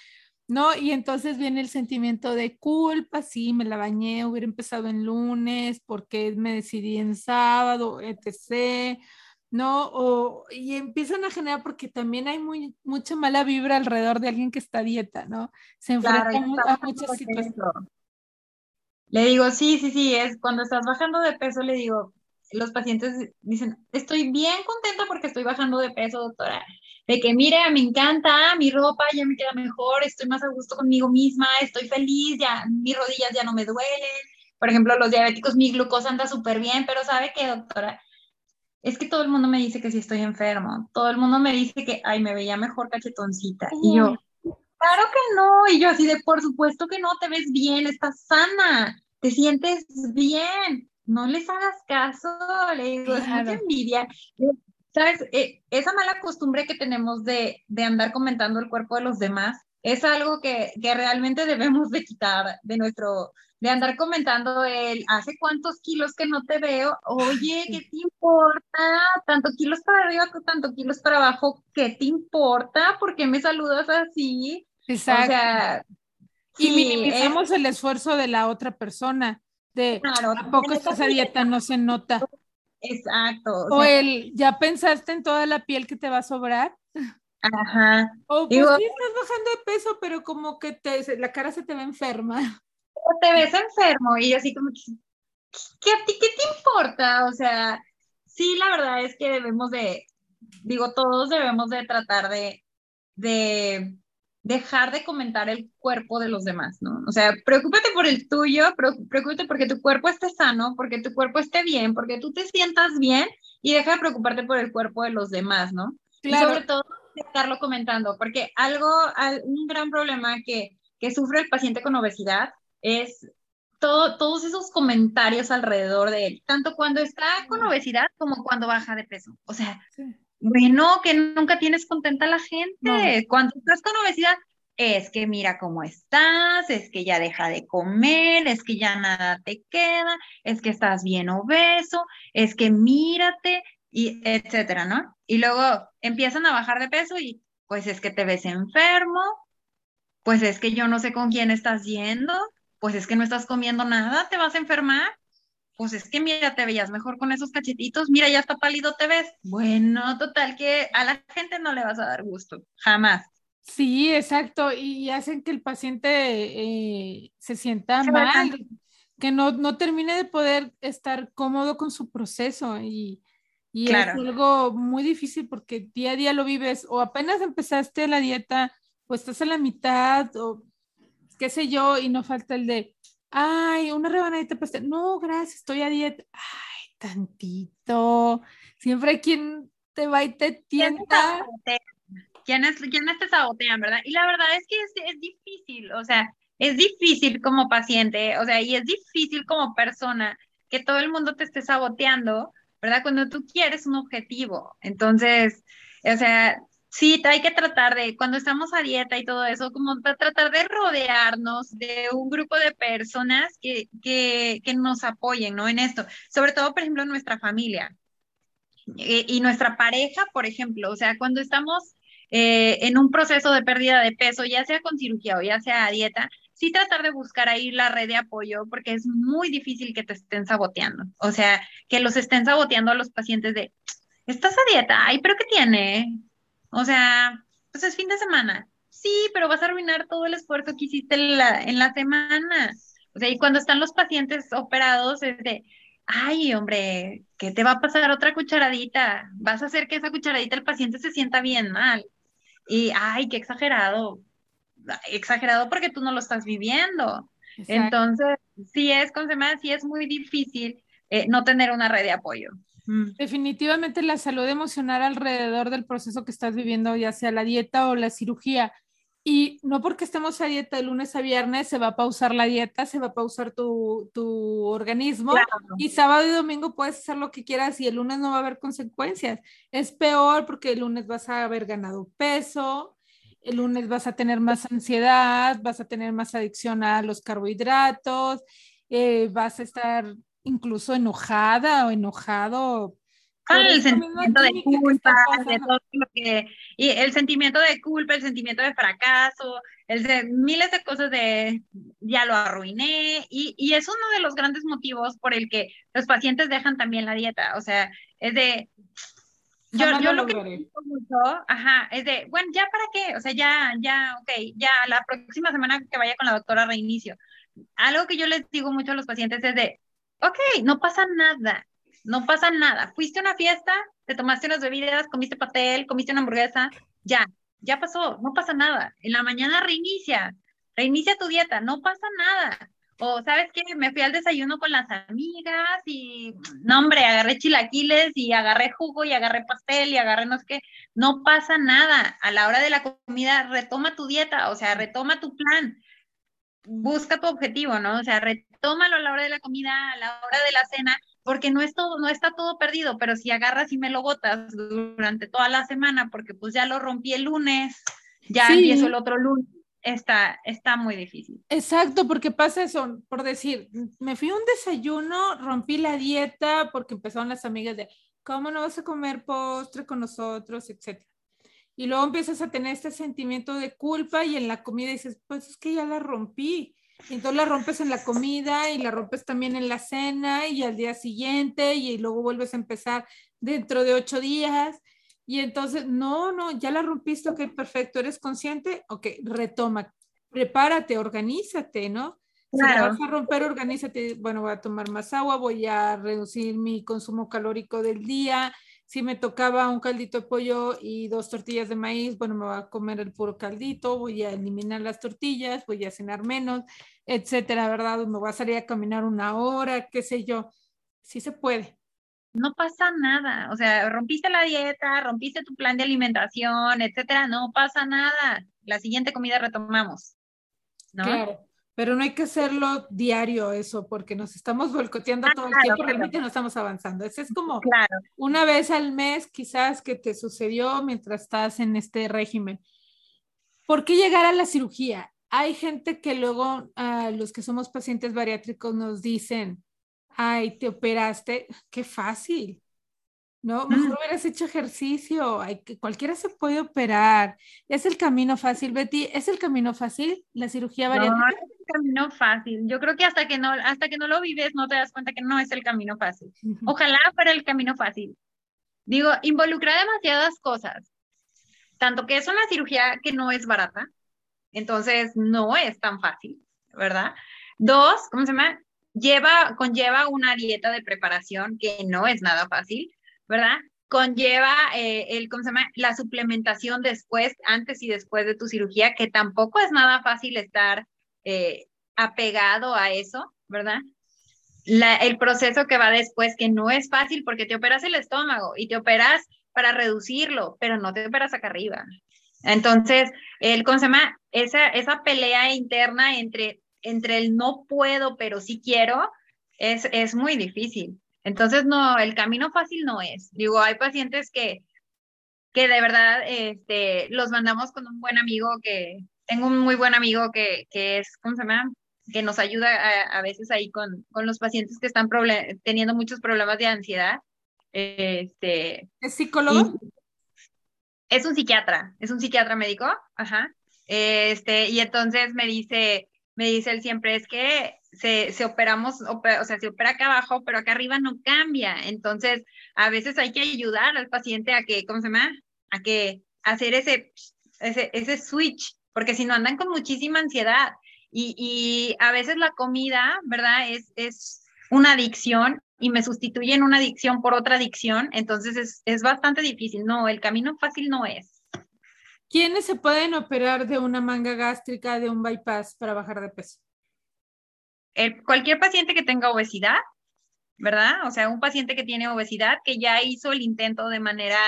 ¿No? Y entonces viene el sentimiento de culpa, sí, me la bañé, hubiera empezado en lunes, porque me decidí en sábado, etc., ¿no? O, y empiezan a generar, porque también hay muy, mucha mala vibra alrededor de alguien que está a dieta, ¿no? Se enfrenta Claro, a muchas situaciones. Le digo, sí, sí, sí, es cuando estás bajando de peso, le digo, los pacientes dicen, estoy bien contenta porque estoy bajando de peso, doctora. De que, mire, me encanta, mi ropa ya me queda mejor, estoy más a gusto conmigo misma, estoy feliz, ya mis rodillas ya no me duelen. Por ejemplo, los diabéticos, mi glucosa anda súper bien, pero ¿sabe qué, doctora? Es que todo el mundo me dice que sí estoy enfermo. Todo el mundo me dice que, ay, me veía mejor cachetoncita. Y yo, Claro que no, y yo así de, por supuesto que no, te ves bien, estás sana, te sientes bien, no les hagas caso, le digo, es mucha Claro. envidia. ¿Sabes? Eh, esa mala costumbre que tenemos de, de andar comentando el cuerpo de los demás es algo que, que realmente debemos de quitar de nuestro, de andar comentando el, hace cuántos kilos que no te veo, oye, ¿qué te importa? Tanto kilos para arriba, tanto kilos para abajo, ¿qué te importa? ¿Por qué me saludas así? Exacto. O sea, y sí, minimizamos el esfuerzo de la otra persona, de Claro, ¿a poco estás a dieta? No se nota. Exacto. O sea, el, ¿ya pensaste en toda la piel que te va a sobrar? ajá. O pues Digo- sí estás bajando de peso, pero como que te, la cara se te ve enferma. O te ves enfermo y así como que, ¿qué a ti qué te importa? O sea, sí, la verdad es que debemos de, digo, todos debemos de tratar de, de dejar de comentar el cuerpo de los demás, ¿no? O sea, preocúpate por el tuyo, pre- preocúpate porque tu cuerpo esté sano, porque tu cuerpo esté bien, porque tú te sientas bien y deja de preocuparte por el cuerpo de los demás, ¿no? Y Claro. sobre todo estarlo comentando, porque algo, al- un gran problema que, que sufre el paciente con obesidad es todo, todos esos comentarios alrededor de él, tanto cuando está con obesidad como cuando baja de peso. O sea, Sí. Bueno, que nunca tienes contenta a la gente. No. Cuando estás con obesidad, es que mira cómo estás, es que ya deja de comer, es que ya nada te queda, es que estás bien obeso, es que mírate, y etcétera, ¿no? Y luego empiezan a bajar de peso y pues es que te ves enfermo, pues es que yo no sé con quién estás yendo, pues es que no estás comiendo nada, te vas a enfermar. Pues es que mira, te veías mejor con esos cachetitos, mira, ya está pálido te ves. Bueno, total que a la gente no le vas a dar gusto, jamás. Sí, exacto. Y hacen que el paciente eh, se sienta Se mal, que no, no termine de poder estar cómodo con su proceso. Y, y es algo muy difícil porque día a día lo vives o apenas empezaste la dieta o estás a la mitad o qué sé yo y no falta el de, ay, una rebanadita de pastel. No, gracias, estoy a dieta. Ay, tantito. Siempre hay quien te va y te ¿Quiénes te tienta. sabotean? ¿Quiénes, quiénes te sabotean, verdad? Y la verdad es que es, es difícil, o sea, es difícil como paciente, o sea, y es difícil como persona que todo el mundo te esté saboteando, ¿verdad? Cuando tú quieres un objetivo. Entonces, o sea, sí, hay que tratar de, cuando estamos a dieta y todo eso, como tra- tratar de rodearnos de un grupo de personas que, que, que nos apoyen, ¿no? En esto, sobre todo, por ejemplo, nuestra familia eh, y nuestra pareja, por ejemplo, o sea, cuando estamos eh, en un proceso de pérdida de peso, ya sea con cirugía o ya sea a dieta, sí tratar de buscar ahí la red de apoyo, porque es muy difícil que te estén saboteando. O sea, que los estén saboteando a los pacientes de, estás a dieta, ay, pero ¿qué tiene? O sea, pues es fin de semana. Sí, pero vas a arruinar todo el esfuerzo que hiciste en la, en la semana. O sea, y cuando están los pacientes operados, es de, ay, hombre, ¿qué te va a pasar otra cucharadita? Vas a hacer que esa cucharadita el paciente se sienta bien mal. Y, ay, qué exagerado. Exagerado porque tú no lo estás viviendo. Exacto. Entonces, sí es, con semana, sí es muy difícil eh, no tener una red de apoyo. Mm. Definitivamente la salud emocional alrededor del proceso que estás viviendo, ya sea la dieta o la cirugía. Y no porque estemos a dieta de lunes a viernes se va a pausar la dieta, se va a pausar tu, tu organismo. Claro. Y sábado y domingo puedes hacer lo que quieras y el lunes no va a haber consecuencias. Es peor porque el lunes vas a haber ganado peso, el lunes vas a tener más ansiedad, vas a tener más adicción a los carbohidratos, eh, vas a estar incluso enojada o enojado. Ah, el sentimiento de culpa, de todo lo que, y el sentimiento de culpa, el sentimiento de fracaso, el de miles de cosas de ya lo arruiné, y, y es uno de los grandes motivos por el que los pacientes dejan también la dieta, o sea, es de, yo, yo lo lo que mucho, ajá, es de, bueno, ya para qué, o sea, ya, ya, ok, ya la próxima semana que vaya con la doctora reinicio. Algo que yo les digo mucho a los pacientes es de, ok, no pasa nada, no pasa nada. Fuiste a una fiesta, te tomaste unas bebidas, comiste pastel, comiste una hamburguesa, ya, ya pasó, no pasa nada. En la mañana reinicia, reinicia tu dieta, no pasa nada. O sabes qué, me fui al desayuno con las amigas y, no hombre, agarré chilaquiles y agarré jugo y agarré pastel y agarré no sé qué. No pasa nada. A la hora de la comida, retoma tu dieta, o sea, retoma tu plan busca tu objetivo, ¿no? O sea, retómalo a la hora de la comida, a la hora de la cena, porque no es todo, no está todo perdido, pero si agarras y me lo botas durante toda la semana, porque pues ya lo rompí el lunes, ya Sí. empiezo el otro lunes, está, está muy difícil. Exacto, porque pasa eso, por decir, me fui a un desayuno, rompí la dieta porque empezaron las amigas de, ¿cómo no vas a comer postre con nosotros, etcétera? Y luego empiezas a tener este sentimiento de culpa y en la comida dices, pues es que ya la rompí. Y entonces la rompes en la comida y la rompes también en la cena y al día siguiente y luego vuelves a empezar dentro de ocho días. Y entonces, no, no, ya la rompiste, ok, perfecto, eres consciente, ok, retoma, prepárate, organízate, ¿no? Si la Claro. vas a romper, organízate, bueno, voy a tomar más agua, voy a reducir mi consumo calórico del día. Si me tocaba un caldito de pollo y dos tortillas de maíz, bueno, me voy a comer el puro caldito, voy a eliminar las tortillas, voy a cenar menos, etcétera, ¿verdad? Me voy a salir a caminar una hora, qué sé yo. Sí se puede. No pasa nada, o sea, rompiste la dieta, rompiste tu plan de alimentación, etcétera, no pasa nada. La siguiente comida retomamos, ¿no? Claro, pero no hay que hacerlo diario eso, porque nos estamos boicoteando Ah, todo el claro, tiempo, claro. realmente no estamos avanzando. Ese es como Claro, una vez al mes quizás que te sucedió mientras estás en este régimen. ¿Por qué llegar a la cirugía? Hay gente que luego, a los que somos pacientes bariátricos, nos dicen, ay, te operaste, qué fácil. No, mejor Mm. hubieras hecho ejercicio, ay, que cualquiera se puede operar. Es el camino fácil, Betty, es el camino fácil, la cirugía no bariátrica. es el camino fácil. Yo creo que hasta que no, hasta que no lo vives, no te das cuenta que no es el camino fácil. Ojalá fuera el camino fácil. Digo, involucra demasiadas cosas. Tanto que es una cirugía que no es barata, entonces no es tan fácil, ¿verdad? Dos, ¿cómo se llama? Lleva, conlleva una dieta de preparación que no es nada fácil, ¿verdad? Conlleva eh, el, ¿cómo se llama? La suplementación después, antes y después de tu cirugía, que tampoco es nada fácil estar eh, apegado a eso, ¿verdad? El proceso que va después, que no es fácil porque te operas el estómago y te operas para reducirlo, pero no te operas acá arriba. Entonces, ¿cómo se llama? Esa, esa pelea interna entre, entre el no puedo, pero sí quiero, es, es muy difícil. Entonces, no, el camino fácil no es. Digo, hay pacientes que, que de verdad este, los mandamos con un buen amigo que, tengo un muy buen amigo que, que es, ¿cómo se llama? que nos ayuda a, a veces ahí con, con, los pacientes que están teniendo muchos problemas de ansiedad. Este, ¿Es psicólogo? Es un psiquiatra, es un psiquiatra médico, ajá. Este, y entonces me dice, me dice él siempre, es que se, se operamos, ope- o sea, se opera acá abajo, pero acá arriba no cambia. Entonces, a veces hay que ayudar al paciente a que, ¿cómo se llama? A que hacer ese, ese, ese switch, porque si no andan con muchísima ansiedad. Y, y a veces la comida, ¿verdad? Es, es una adicción y me sustituyen una adicción por otra adicción, entonces es, es bastante difícil. No, el camino fácil no es. ¿Quiénes se pueden operar de una manga gástrica, de un bypass para bajar de peso? El- cualquier paciente que tenga obesidad, ¿verdad? O sea, un paciente que tiene obesidad que ya hizo el intento de manera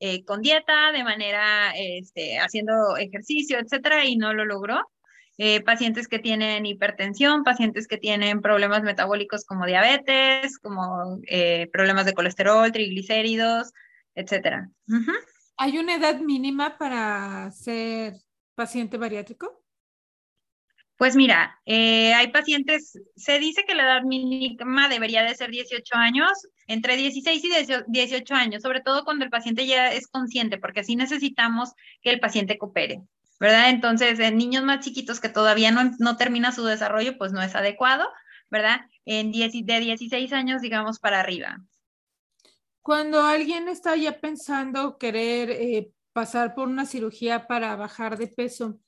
eh, con dieta, de manera este, haciendo ejercicio, etcétera, y no lo logró. Eh, pacientes que tienen hipertensión, pacientes que tienen problemas metabólicos como diabetes, como eh, problemas de colesterol, triglicéridos, etcétera. Ujú. ¿Hay una edad mínima para ser paciente bariátrico? Pues mira, eh, hay pacientes, se dice que la edad mínima debería de ser 18 años, entre 16 y 18 18 años, sobre todo cuando el paciente ya es consciente, porque así necesitamos que el paciente coopere, ¿verdad? Entonces, en niños más chiquitos que todavía no, no termina su desarrollo, pues no es adecuado, ¿verdad? En 10, y- de 16 años, digamos, para arriba. Cuando alguien está ya pensando querer eh, pasar por una cirugía para bajar de peso,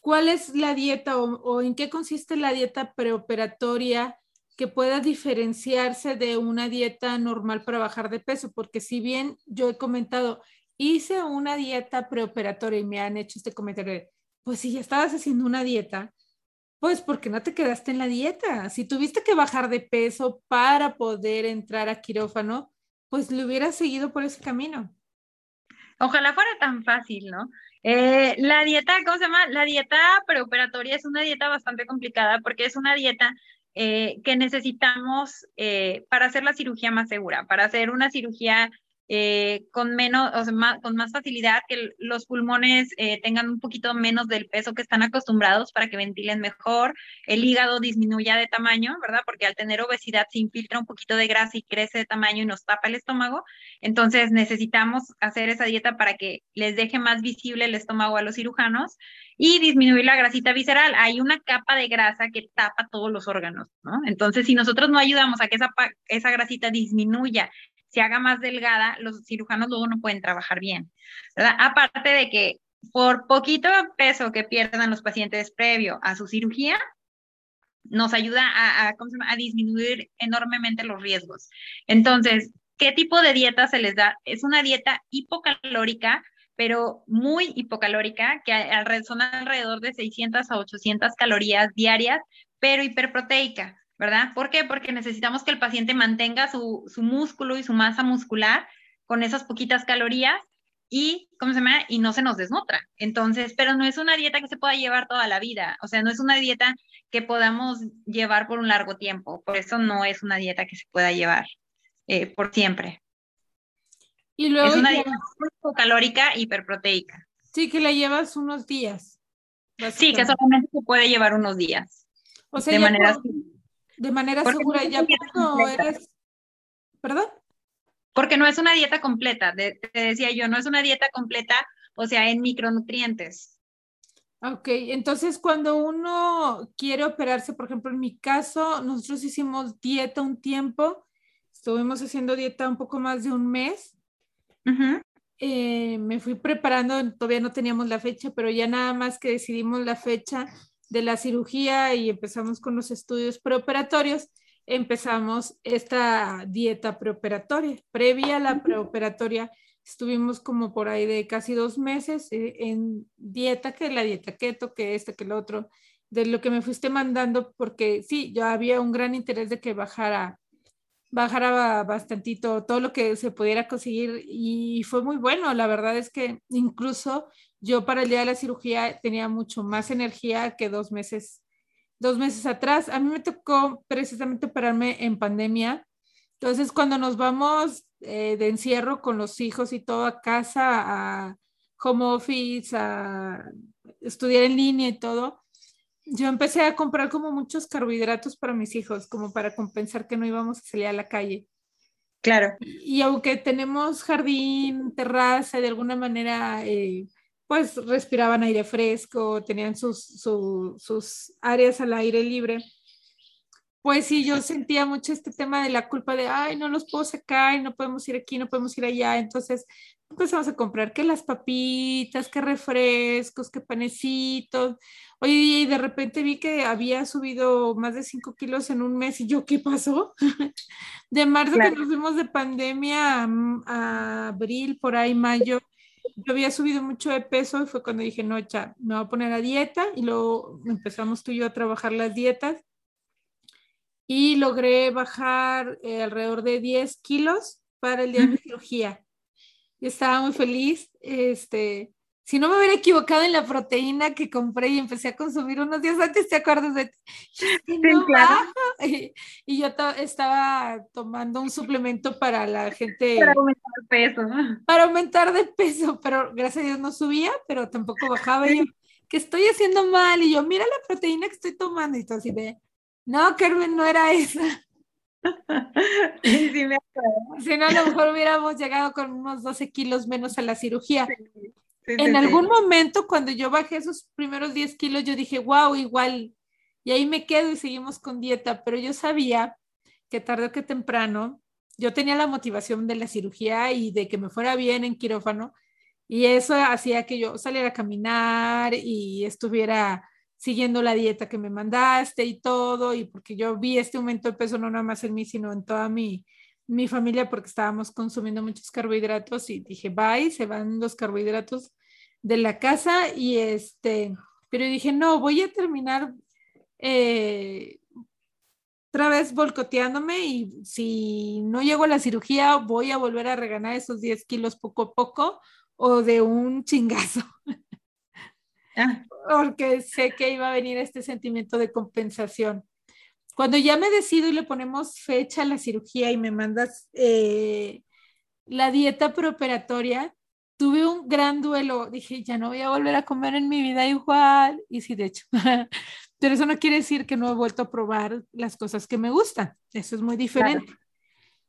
¿cuál es la dieta o, o en qué consiste la dieta preoperatoria que pueda diferenciarse de una dieta normal para bajar de peso? Porque si bien yo he comentado, hice una dieta preoperatoria y me han hecho este comentario, pues si ya estabas haciendo una dieta, pues ¿por qué no te quedaste en la dieta? Si tuviste que bajar de peso para poder entrar a quirófano, pues le hubieras seguido por ese camino. Ojalá fuera tan fácil, ¿no? Eh, la dieta, ¿cómo se llama? La dieta preoperatoria es una dieta bastante complicada porque es una dieta eh, que necesitamos eh, para hacer la cirugía más segura, para hacer una cirugía eh, con menos, o sea, más, con más facilidad, que los pulmones eh, tengan un poquito menos del peso que están acostumbrados para que ventilen mejor, el hígado disminuya de tamaño, ¿verdad? Porque al tener obesidad se infiltra un poquito de grasa y crece de tamaño y nos tapa el estómago. Entonces necesitamos hacer esa dieta para que les deje más visible el estómago a los cirujanos y disminuir la grasita visceral. Hay una capa de grasa que tapa todos los órganos, ¿no? Entonces, si nosotros no ayudamos a que esa, esa grasita disminuya, se haga más delgada, los cirujanos luego no pueden trabajar bien. Aparte de que por poquito peso que pierdan los pacientes previo a su cirugía, nos ayuda a, disminuir enormemente los riesgos. Entonces, ¿qué tipo de dieta se les da? Es una dieta hipocalórica, pero muy hipocalórica, que son alrededor de 600 a 800 calorías diarias, pero hiperproteica, ¿verdad? ¿Por qué? Porque necesitamos que el paciente mantenga su, su músculo y su masa muscular con esas poquitas calorías y, ¿cómo se llama? Y no se nos desnutra. Entonces, pero no es una dieta que se pueda llevar toda la vida, o sea, no es una dieta que podamos llevar por un largo tiempo, por eso no es una dieta que se pueda llevar eh, por siempre. Y luego es una ya- dieta muy calórica, hiperproteica. sí que la llevas unos días. Sí, que solamente se puede llevar unos días. O sea, de ya manera de manera Porque segura, no ya cuando eres, ¿perdón? Porque no es una dieta completa, de- te decía yo, no es una dieta completa, o sea, en micronutrientes. Ok, entonces cuando uno quiere operarse, por ejemplo, en mi caso, nosotros hicimos dieta un tiempo, estuvimos haciendo dieta un poco más de un mes, Ujú. eh, me fui preparando, todavía no teníamos la fecha, pero ya nada más que decidimos la fecha de la cirugía y empezamos con los estudios preoperatorios, empezamos esta dieta preoperatoria. Previa a la preoperatoria, estuvimos como por ahí de casi dos meses eh, en dieta, que la dieta keto, que este, que el otro, de lo que me fuiste mandando, porque sí, yo había un gran interés de que bajara bajara bastantito todo lo que se pudiera conseguir y fue muy bueno. La verdad es que incluso yo para el día de la cirugía tenía mucho más energía que dos meses, dos meses atrás. A mí me tocó precisamente operarme en pandemia. Entonces, cuando nos vamos eh, de encierro con los hijos y todo a casa, a home office, a estudiar en línea y todo, yo empecé a comprar como muchos carbohidratos para mis hijos, como para compensar que no íbamos a salir a la calle. Claro. Y aunque tenemos jardín, terraza, de alguna manera, eh, pues respiraban aire fresco, tenían sus, su- sus áreas al aire libre. Pues sí, yo sentía mucho este tema de la culpa de, ay, no los puedo sacar, no podemos ir aquí, no podemos ir allá. Entonces empezamos a comprar que las papitas, que refrescos, que panecitos. Oye, y de repente vi que había subido más de 5 kilos en un mes y yo, ¿qué pasó? <laughs> De marzo que Claro. nos fuimos de pandemia a, a abril, por ahí, mayo, yo había subido mucho de peso y fue cuando dije, no, ya, me voy a poner a dieta y luego empezamos tú y yo a trabajar las dietas y logré bajar eh, alrededor de 10 kilos para el día de mi cirugía. Yo estaba muy feliz. Este, si no me hubiera equivocado en la proteína que compré y empecé a consumir unos días antes, ¿te acuerdas de Sí, no claro. baja. <laughs> Y, y yo to- estaba tomando un suplemento para la gente, Para aumentar el peso. para aumentar de peso, pero gracias a Dios no subía, pero tampoco bajaba. Y yo, <laughs> ¿qué estoy haciendo mal? Y yo, mira la proteína que estoy tomando. Y todo así de, no, Carmen, no era esa. <laughs> Sí, sí me acuerdo. Si no, a lo mejor hubiéramos llegado con unos 12 kilos menos a la cirugía. Sí, sí, En sí. algún momento, cuando yo bajé esos primeros 10 kilos, yo dije, wow, igual, y ahí me quedo y seguimos con dieta, pero yo sabía que tarde o que temprano, yo tenía la motivación de la cirugía y de que me fuera bien en quirófano, y eso hacía que yo saliera a caminar y estuviera siguiendo la dieta que me mandaste y todo, y porque yo vi este aumento de peso no nada más en mí, sino en toda mi, mi familia, porque estábamos consumiendo muchos carbohidratos y dije, bye, se van los carbohidratos de la casa y este, pero dije, no, voy a terminar eh, otra vez volcoteándome y si no llego a la cirugía voy a volver a reganar esos 10 kilos poco a poco o de un chingazo, Ah, <laughs> porque sé que iba a venir este sentimiento de compensación. Cuando ya me decido y le ponemos fecha a la cirugía y me mandas eh, la dieta preoperatoria, tuve un gran duelo. Dije, ya no voy a volver a comer en mi vida igual. Y sí, de hecho. <laughs> Pero eso no quiere decir que no he vuelto a probar las cosas que me gustan. Eso es muy diferente.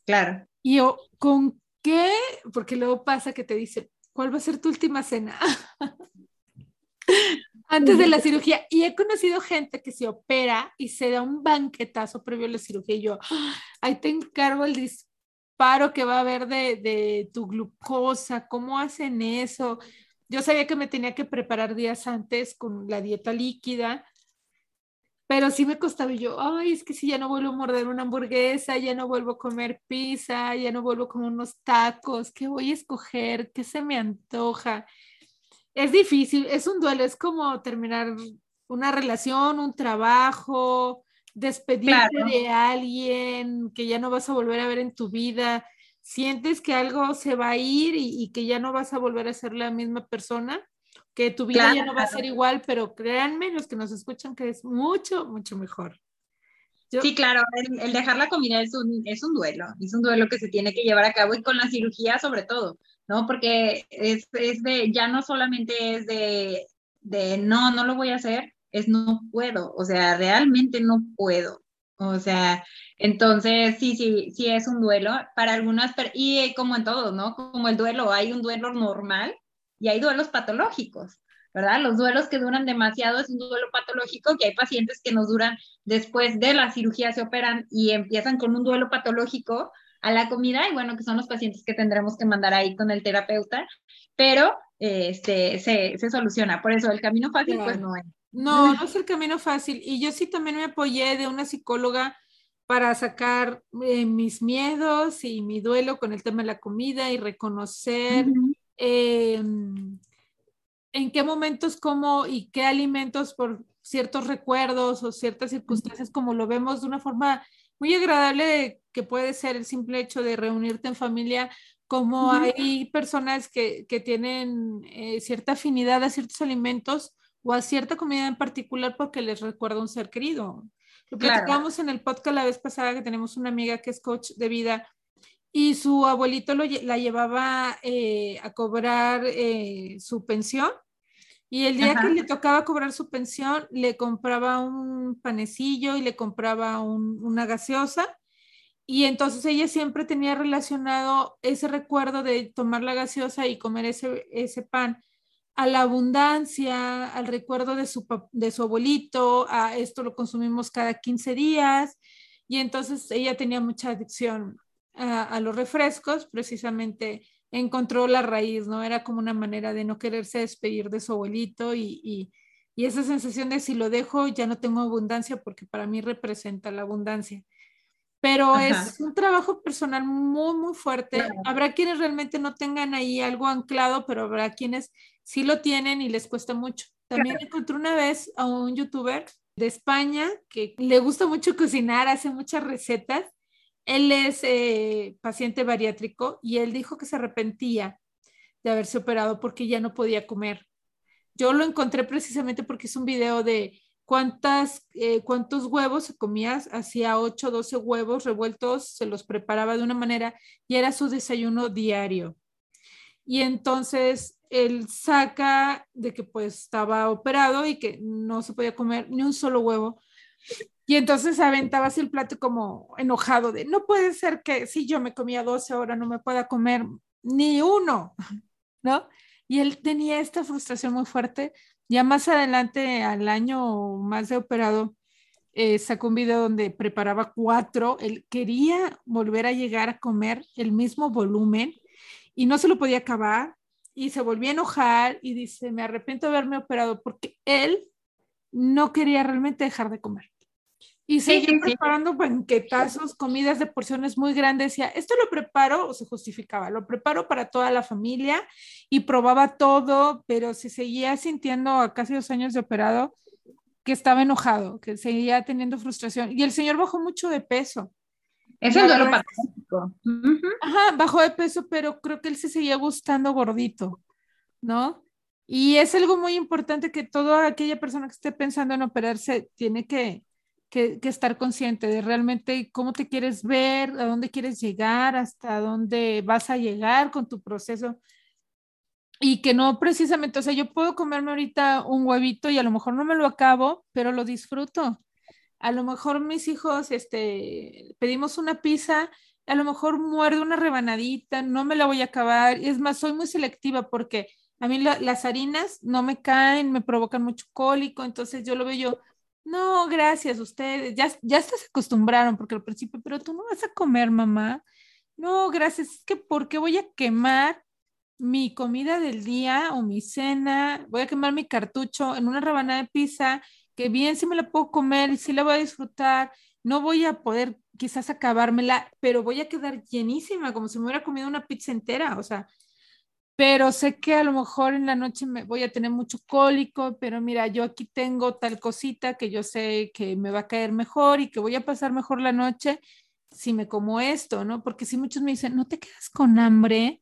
claro. Y yo, ¿con qué? Porque luego pasa que te dicen, ¿cuál va a ser tu última cena? <laughs> Antes de la cirugía. Y he conocido gente que se opera y se da un banquetazo previo a la cirugía. Y yo, "Ah, ahí te encargo el disparo que va a haber de, de tu glucosa. ¿Cómo hacen eso? Yo sabía que me tenía que preparar días antes con la dieta líquida. Pero sí me costaba y yo, ay, es que si ya no vuelvo a morder una hamburguesa, ya no vuelvo a comer pizza, ya no vuelvo a comer unos tacos, ¿qué voy a escoger? ¿Qué se me antoja? Es difícil, es un duelo, es como terminar una relación, un trabajo, despedirte Claro. de alguien que ya no vas a volver a ver en tu vida. Sientes que algo se va a ir y, y que ya no vas a volver a ser la misma persona, que tu vida ya no va a ser igual, pero créanme los que nos escuchan que es mucho, mucho mejor. Yo- Sí, claro, el, el dejar la comida es un, es un duelo, es un duelo que se tiene que llevar a cabo y con la cirugía sobre todo, ¿no? Porque es, es de, ya no solamente es de, de no, no lo voy a hacer, es no puedo, o sea, realmente no puedo. O sea, entonces sí, sí, sí es un duelo para algunas, y eh, como en todo, ¿no? Como el duelo, hay un duelo normal y hay duelos patológicos, ¿verdad? Los duelos que duran demasiado es un duelo patológico, que hay pacientes que nos duran después de la cirugía, se operan y empiezan con un duelo patológico a la comida, y bueno, que son los pacientes que tendremos que mandar ahí con el terapeuta, pero eh, este, se, se soluciona. Por eso el camino fácil, pues Claro. no es. No, no es el camino fácil. Y yo sí también me apoyé de una psicóloga para sacar eh, mis miedos y mi duelo con el tema de la comida y reconocer eh, en qué momentos como y qué alimentos por ciertos recuerdos o ciertas circunstancias, como lo vemos de una forma muy agradable, que puede ser el simple hecho de reunirte en familia, como hay personas que, que tienen eh, cierta afinidad a ciertos alimentos o a cierta comida en particular porque les recuerda un ser querido. Lo Claro. platicábamos en el podcast la vez pasada que tenemos una amiga que es coach de vida y su abuelito lo la llevaba eh, a cobrar eh, su pensión y el día Ajá. que le tocaba cobrar su pensión le compraba un panecillo y le compraba un- una gaseosa y entonces ella siempre tenía relacionado ese recuerdo de tomar la gaseosa y comer ese, ese pan a la abundancia, al recuerdo de su, de su abuelito, a esto lo consumimos cada 15 días. Y entonces ella tenía mucha adicción a, a los refrescos, precisamente encontró la raíz, ¿no? Era como una manera de no quererse despedir de su abuelito y, y, y, esa sensación de si lo dejo ya no tengo abundancia porque para mí representa la abundancia. Pero Ajá. es un trabajo personal muy, muy fuerte. Claro. Habrá quienes realmente no tengan ahí algo anclado, pero habrá quienes sí lo tienen y les cuesta mucho. También claro. encontré una vez a un youtuber de España que le gusta mucho cocinar, hace muchas recetas él es eh, paciente bariátrico y él dijo que se arrepentía de haberse operado porque ya no podía comer. Yo lo encontré precisamente porque es un video de cuántas, eh, cuántos huevos se comía, hacía 8, 12 huevos revueltos, se los preparaba de una manera y era su desayuno diario. Y entonces él saca de que pues estaba operado y que no se podía comer ni un solo huevo, y entonces aventaba así el plato como enojado de, no puede ser que si yo me comía 12 horas no me pueda comer ni uno, <laughs> ¿no? Y él tenía esta frustración muy fuerte. Ya más adelante, al año más de operado, eh, sacó un video donde preparaba cuatro. Él quería volver a llegar a comer el mismo volumen y no se lo podía acabar y se volvía a enojar y dice, me arrepiento de haberme operado porque él no quería realmente dejar de comer. Y seguía sí, sí, preparando sí. banquetazos, comidas de porciones muy grandes. Decía, esto lo preparo, o se justificaba, lo preparo para toda la familia y probaba todo, pero se seguía sintiendo a casi dos años de operado que estaba enojado, que seguía teniendo frustración. Y el señor bajó mucho de peso. Eso es lo patético. Uh -huh. Ajá, bajó de peso, pero creo que él se seguía gustando gordito, ¿no? Y es algo muy importante que toda aquella persona que esté pensando en operarse tiene que, que, estar consciente de realmente cómo te quieres ver, a dónde quieres llegar, hasta dónde vas a llegar con tu proceso. Y que no precisamente, o sea, yo puedo comerme ahorita un huevito y a lo mejor no me lo acabo, pero lo disfruto. A lo mejor mis hijos, este, pedimos una pizza, a lo mejor muerdo una rebanadita, no me la voy a acabar. Es más, soy muy selectiva porque a mí la, las harinas no me caen, me provocan mucho cólico, entonces yo lo veo yo, no, gracias, ustedes ya, ya se acostumbraron porque al principio, pero tú no vas a comer, mamá. No, gracias, es que porque voy a quemar mi comida del día o mi cena, voy a quemar mi cartucho en una rebanada de pizza, que bien sí me la puedo comer y sí la voy a disfrutar, no voy a poder quizás acabármela, pero voy a quedar llenísima, como si me hubiera comido una pizza entera, o sea, pero sé que a lo mejor en la noche me voy a tener mucho cólico, pero mira, yo aquí tengo tal cosita que yo sé que me va a caer mejor y que voy a pasar mejor la noche si me como esto, ¿no? Porque si muchos me dicen, ¿no te quedas con hambre?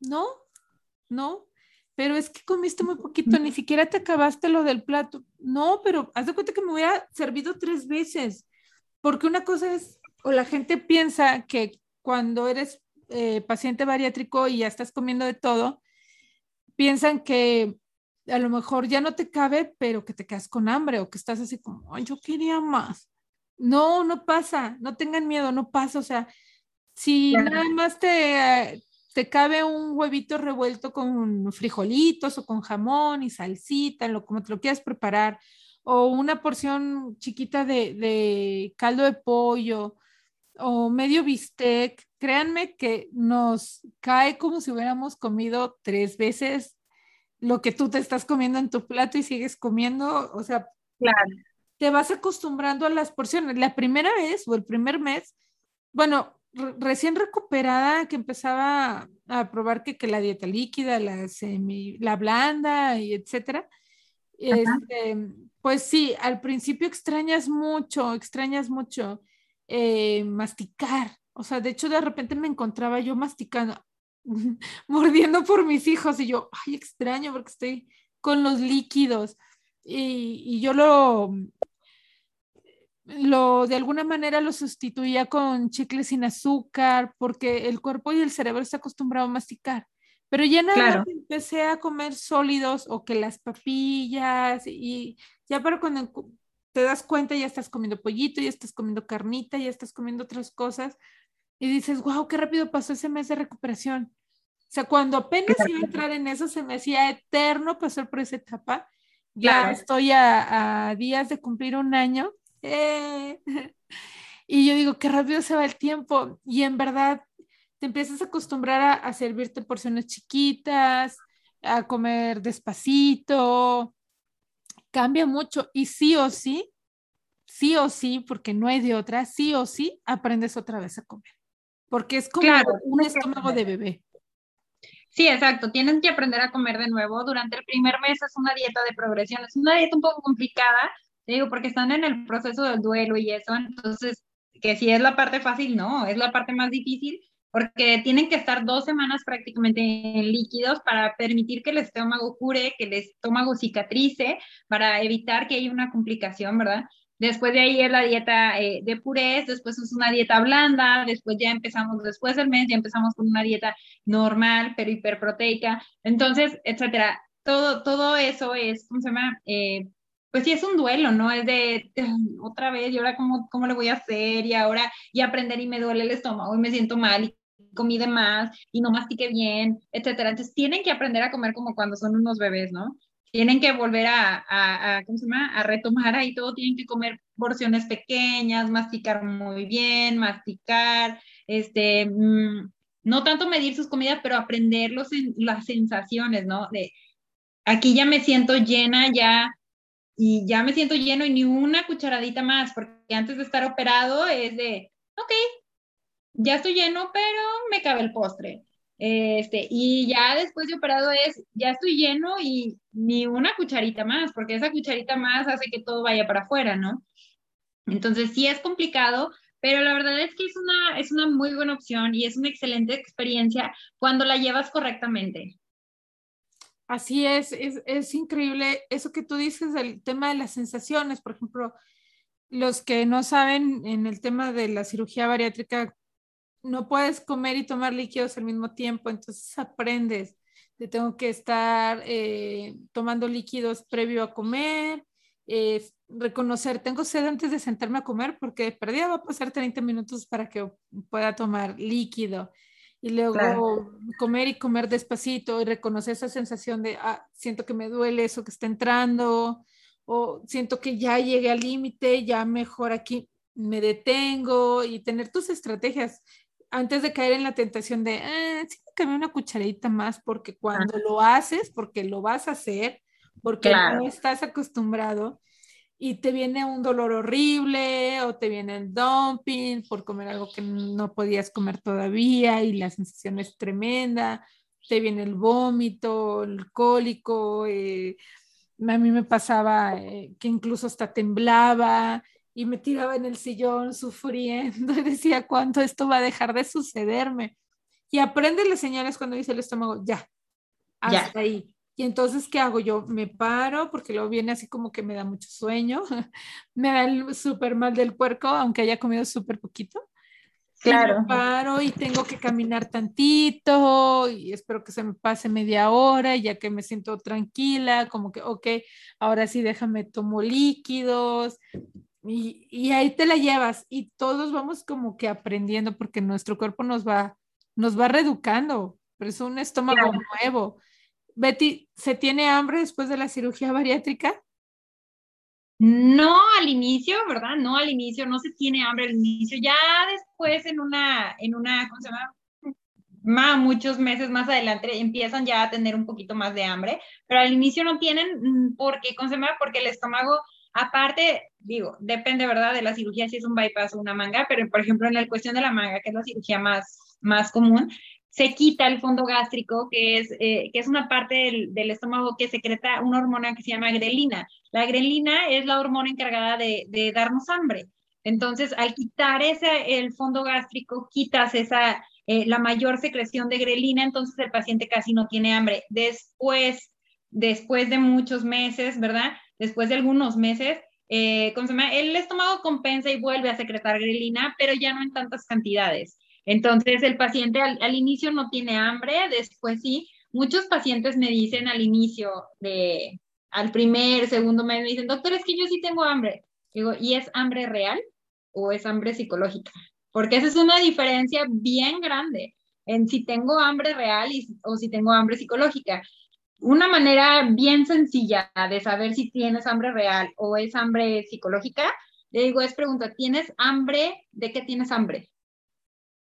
No, no, pero es que comiste muy poquito, ni siquiera te acabaste lo del plato. No, pero haz de cuenta que me hubiera servido tres veces, porque una cosa es, o la gente piensa que cuando eres eh, paciente bariátrico y ya estás comiendo de todo, piensan que a lo mejor ya no te cabe, pero que te quedas con hambre o que estás así como, Ay, yo quería más. No, no pasa, no tengan miedo, no pasa. O sea, si claro. nada más te, te cabe un huevito revuelto con frijolitos o con jamón y salsita, lo, como te lo quieras preparar, o una porción chiquita de, de caldo de pollo o medio bistec, créanme que nos cae como si hubiéramos comido tres veces lo que tú te estás comiendo en tu plato y sigues comiendo, o sea, claro. te vas acostumbrando a las porciones. La primera vez o el primer mes, bueno, recién recuperada que empezaba a probar que, que la dieta líquida, la, semi, la blanda y etcétera, este, pues sí, al principio extrañas mucho, extrañas mucho eh, masticar, o sea, de hecho, de repente me encontraba yo masticando, <laughs> mordiendo por mis hijos y yo, ay, extraño porque estoy con los líquidos. Y, y yo lo, lo, de alguna manera lo sustituía con chicles sin azúcar porque el cuerpo y el cerebro está acostumbrado a masticar. Pero ya nada claro. más empecé a comer sólidos o que las papillas y ya para cuando te das cuenta ya estás comiendo pollito, ya estás comiendo carnita, ya estás comiendo otras cosas y dices, wow, qué rápido pasó ese mes de recuperación. sea, cuando apenas iba a entrar en eso, se me hacía eterno pasar por esa etapa. Ya Claro. estoy a, a días de cumplir un año. ¡Eh! <laughs> Y yo digo, qué rápido se va el tiempo. Y en verdad, te empiezas a acostumbrar a, a servirte porciones chiquitas, a comer despacito. Cambia mucho. Y sí o sí, sí o sí, porque no hay de otra, sí o sí, aprendes otra vez a comer. Porque es como Claro, un estómago de bebé. Sí, exacto. Tienen que aprender a comer de nuevo. Durante el primer mes es una dieta de progresión. Es una dieta un poco complicada, te digo, porque están en el proceso del duelo y eso. Entonces, que si es la parte fácil, no, es la parte más difícil, porque tienen que estar dos semanas prácticamente en líquidos para permitir que el estómago cure, que el estómago cicatrice, para evitar que haya una complicación, ¿verdad? Después de ahí es la dieta eh, de purés, después es una dieta blanda, después ya empezamos, después del mes ya empezamos con una dieta normal, pero hiperproteica, entonces, etcétera. Todo, todo eso es, ¿cómo se llama? Eh, pues sí, es un duelo, ¿no? Es de "Ugh, otra vez, y ahora cómo, cómo le voy a hacer, y ahora y aprender y me duele el estómago y me siento mal y comí de más y no mastiqué bien, etcétera. Entonces tienen que aprender a comer como cuando son unos bebés, ¿no? Tienen que volver a, a, a, ¿cómo se llama? A retomar ahí todo, tienen que comer porciones pequeñas, masticar muy bien, masticar, este, mm, no tanto medir sus comidas, pero aprender los, las sensaciones, ¿no? De aquí ya me siento llena, ya, y ya me siento lleno y ni una cucharadita más, porque antes de estar operado es de, ok, ya estoy lleno, pero me cabe el postre. Este, y ya después de operado es, ya estoy lleno y ni una cucharita más, porque esa cucharita más hace que todo vaya para afuera, ¿no? Entonces sí es complicado, pero la verdad es que es una, es una muy buena opción y es una excelente experiencia cuando la llevas correctamente. Así es, es, es increíble eso que tú dices del tema de las sensaciones. Por ejemplo, los que no saben en el tema de la cirugía bariátrica, no puedes comer y tomar líquidos al mismo tiempo, entonces aprendes. Te tengo que estar eh, tomando líquidos previo a comer, eh, reconocer, tengo sed antes de sentarme a comer porque de perdida va a pasar 30 minutos para que pueda tomar líquido y luego Claro. comer y comer despacito y reconocer esa sensación de, ah, siento que me duele eso que está entrando o siento que ya llegué al límite, ya mejor aquí me detengo y tener tus estrategias antes de caer en la tentación de, ah, sí, que una cucharadita más, porque cuando lo haces, porque lo vas a hacer, porque Claro. no estás acostumbrado y te viene un dolor horrible o te viene el dumping por comer algo que no podías comer todavía y la sensación es tremenda, te viene el vómito, el cólico, eh, a mí me pasaba eh, que incluso hasta temblaba y me tiraba en el sillón sufriendo y decía cuánto esto va a dejar de sucederme. Y aprendes las señales cuando dice el estómago, ya, hasta Ya. ahí. Y entonces, ¿qué hago? Yo me paro porque luego viene así como que me da mucho sueño, <laughs> me da el súper mal del puerco, aunque haya comido súper poquito. Y Claro. me paro y tengo que caminar tantito y espero que se me pase media hora y ya que me siento tranquila, como que, ok, ahora sí déjame tomo líquidos y, y ahí te la llevas y todos vamos como que aprendiendo porque nuestro cuerpo nos va, nos va reeducando, pero es un estómago Claro. nuevo. Betty, ¿se tiene hambre después de la cirugía bariátrica? No al inicio, ¿verdad? No al inicio, no se tiene hambre al inicio. Ya después en una, en una, ¿cómo se llama? Ma- muchos meses más adelante empiezan ya a tener un poquito más de hambre, pero al inicio no tienen, mm, porque, ¿cómo se llama? Porque el estómago, aparte, digo, depende, ¿verdad? De la cirugía, si es un bypass o una manga, pero por ejemplo, en la cuestión de la manga, que es la cirugía más, más común, se quita el fondo gástrico, que es, eh, que es una parte del, estómago que secreta una hormona que se llama grelina. La grelina es la hormona encargada de, de darnos hambre. Entonces, al quitar ese, el fondo gástrico, quitas esa, eh, la mayor secreción de grelina, entonces el paciente casi no tiene hambre. Después, después de muchos meses, ¿verdad? Después de algunos meses, eh. El estómago compensa y vuelve a secretar grelina, pero ya no en tantas cantidades. Entonces, el paciente al, inicio no tiene hambre, después sí. Muchos pacientes me dicen al inicio de, al primer, segundo mes, me dicen, doctor, es que yo sí tengo hambre. Digo, ¿y es hambre real o es hambre psicológica? Porque esa es una diferencia bien grande. en si tengo hambre real o si tengo hambre psicológica. Una manera bien sencilla de saber si tienes hambre real o es hambre psicológica, le digo, es pregunta, ¿tienes hambre? ¿De qué tienes hambre?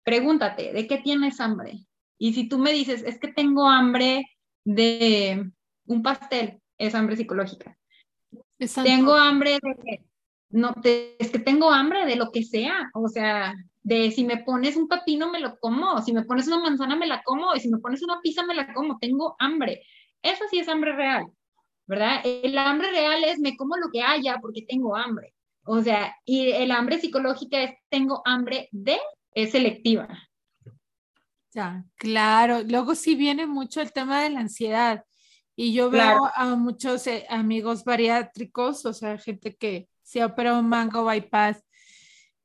Pregúntate, ¿de qué tienes hambre? Y si tú me dices, es que tengo hambre de un pastel, es hambre psicológica. Exacto. Tengo hambre de, no, es que tengo hambre de lo que sea, o sea, de si me pones un pepino me lo como, si me pones una manzana me la como, y si me pones una pizza me la como, tengo hambre. Eso sí es hambre real, ¿verdad? El hambre real es me como lo que haya porque tengo hambre. O sea, y el hambre psicológica es tengo hambre de, es selectiva. Ya, claro. Luego sí viene mucho el tema de la ansiedad. Y yo veo Claro. a muchos eh, amigos bariátricos, o sea, gente que se ha operado mango bypass,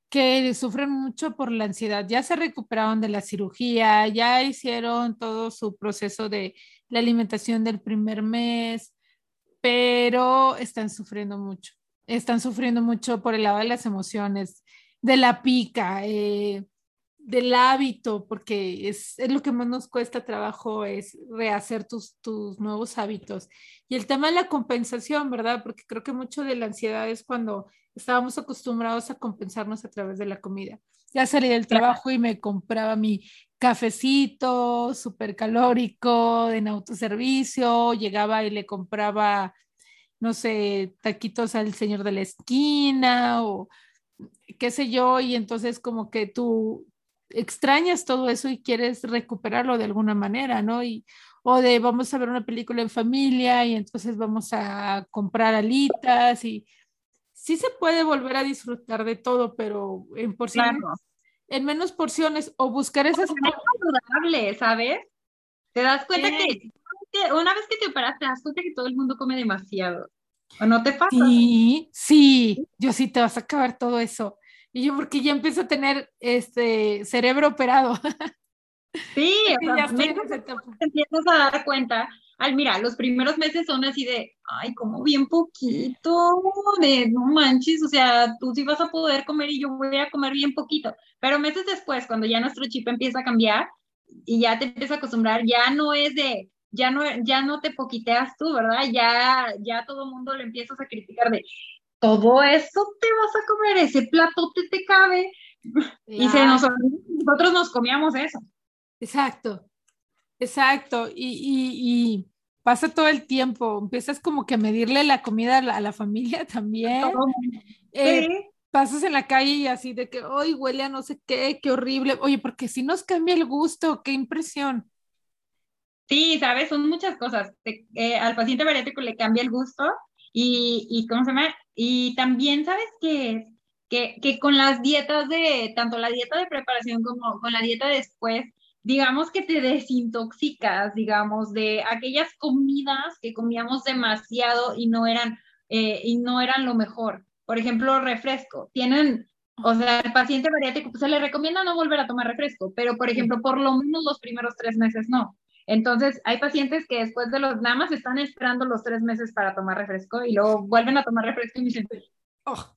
que sufren mucho por la ansiedad. Ya se recuperaron de la cirugía, ya hicieron todo su proceso de la alimentación del primer mes, pero están sufriendo mucho. Están sufriendo mucho por el lado de las emociones, de la pica, eh, del hábito, porque es, es lo que más nos cuesta trabajo, es rehacer tus, tus nuevos hábitos. Y el tema de la compensación, ¿verdad? Porque creo que mucho de la ansiedad es cuando estábamos acostumbrados a compensarnos a través de la comida. Ya salí del trabajo y me compraba mi cafecito súper calórico en autoservicio, llegaba y le compraba, no sé, taquitos al señor de la esquina o qué sé yo, y entonces como que tú extrañas todo eso y quieres recuperarlo de alguna manera, ¿no? Y, o de vamos a ver una película en familia y entonces vamos a comprar alitas y sí se puede volver a disfrutar de todo, pero en porciones, Claro. En menos porciones o buscar esas Es saludable, ¿sabes? Te das cuenta Sí. que una vez que te operas, te das cuenta que todo el mundo come demasiado. ¿O no te pasa? Sí, sí, yo sí te vas a acabar todo eso. Y yo porque ya empiezo a tener este cerebro operado. Sí, <laughs> o sea, ya estoy te empiezas a dar cuenta. Al mira, los primeros meses son así de, ay, como bien poquito, de no manches, o sea, tú sí vas a poder comer y yo voy a comer bien poquito. Pero meses después, cuando ya nuestro chip empieza a cambiar y ya te empieza a acostumbrar, ya no es de, ya no, ya no te poquiteas tú, ¿verdad? Ya, ya todo el mundo le empiezas a criticar de, todo eso te vas a comer, ese platote te cabe. Y se nos nosotros nos comíamos eso. Exacto, exacto. Y, y, y pasa todo el tiempo. Empiezas como que a medirle la comida a la, a la familia <laughs> también. Eh, Sí. pasas en la calle y así de que, hoy huele a no sé qué, qué horrible. Oye, porque si nos cambia el gusto, qué impresión. Sí, sabes, son muchas cosas. Te- eh, al paciente bariátrico le cambia el gusto y, y ¿cómo se llama? Y también, ¿sabes qué? Que, que con las dietas de, tanto la dieta de preparación como con la dieta después, digamos que te desintoxicas, digamos, de aquellas comidas que comíamos demasiado y no eran, eh, y no eran lo mejor. Por ejemplo, refresco. Tienen, o sea, al paciente bariátrico pues, se le recomienda no volver a tomar refresco, pero por ejemplo, por lo menos los primeros tres meses no. Entonces, hay pacientes que después de los, nada más están esperando los tres meses para tomar refresco y luego vuelven a tomar refresco y me dicen, Oh,